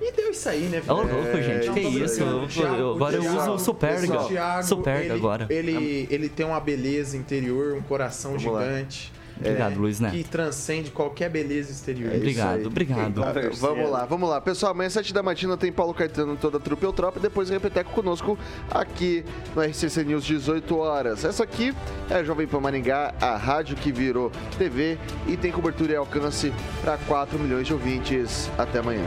E deu isso aí, né, Ô, Vitor? louco, gente. Que isso isso? aí. Eu- Thiago, eu- agora eu uso o Superga. O Thiago, Superga ele, agora. Ele, ele tem uma beleza interior, um coração Vamos lá. gigante. Obrigado, Luiz Neto. que transcende qualquer beleza exterior. Obrigado, obrigado. Tá, vamos lá, vamos lá. Pessoal, amanhã às 7 da matina tem Paulo Caetano, toda a trupe Eutropa, e depois Repeteco conosco aqui no RCC News, 18 horas. Essa aqui é a Jovem Pan Maringá, a rádio que virou TV e tem cobertura e alcance para 4 milhões de ouvintes. Até amanhã.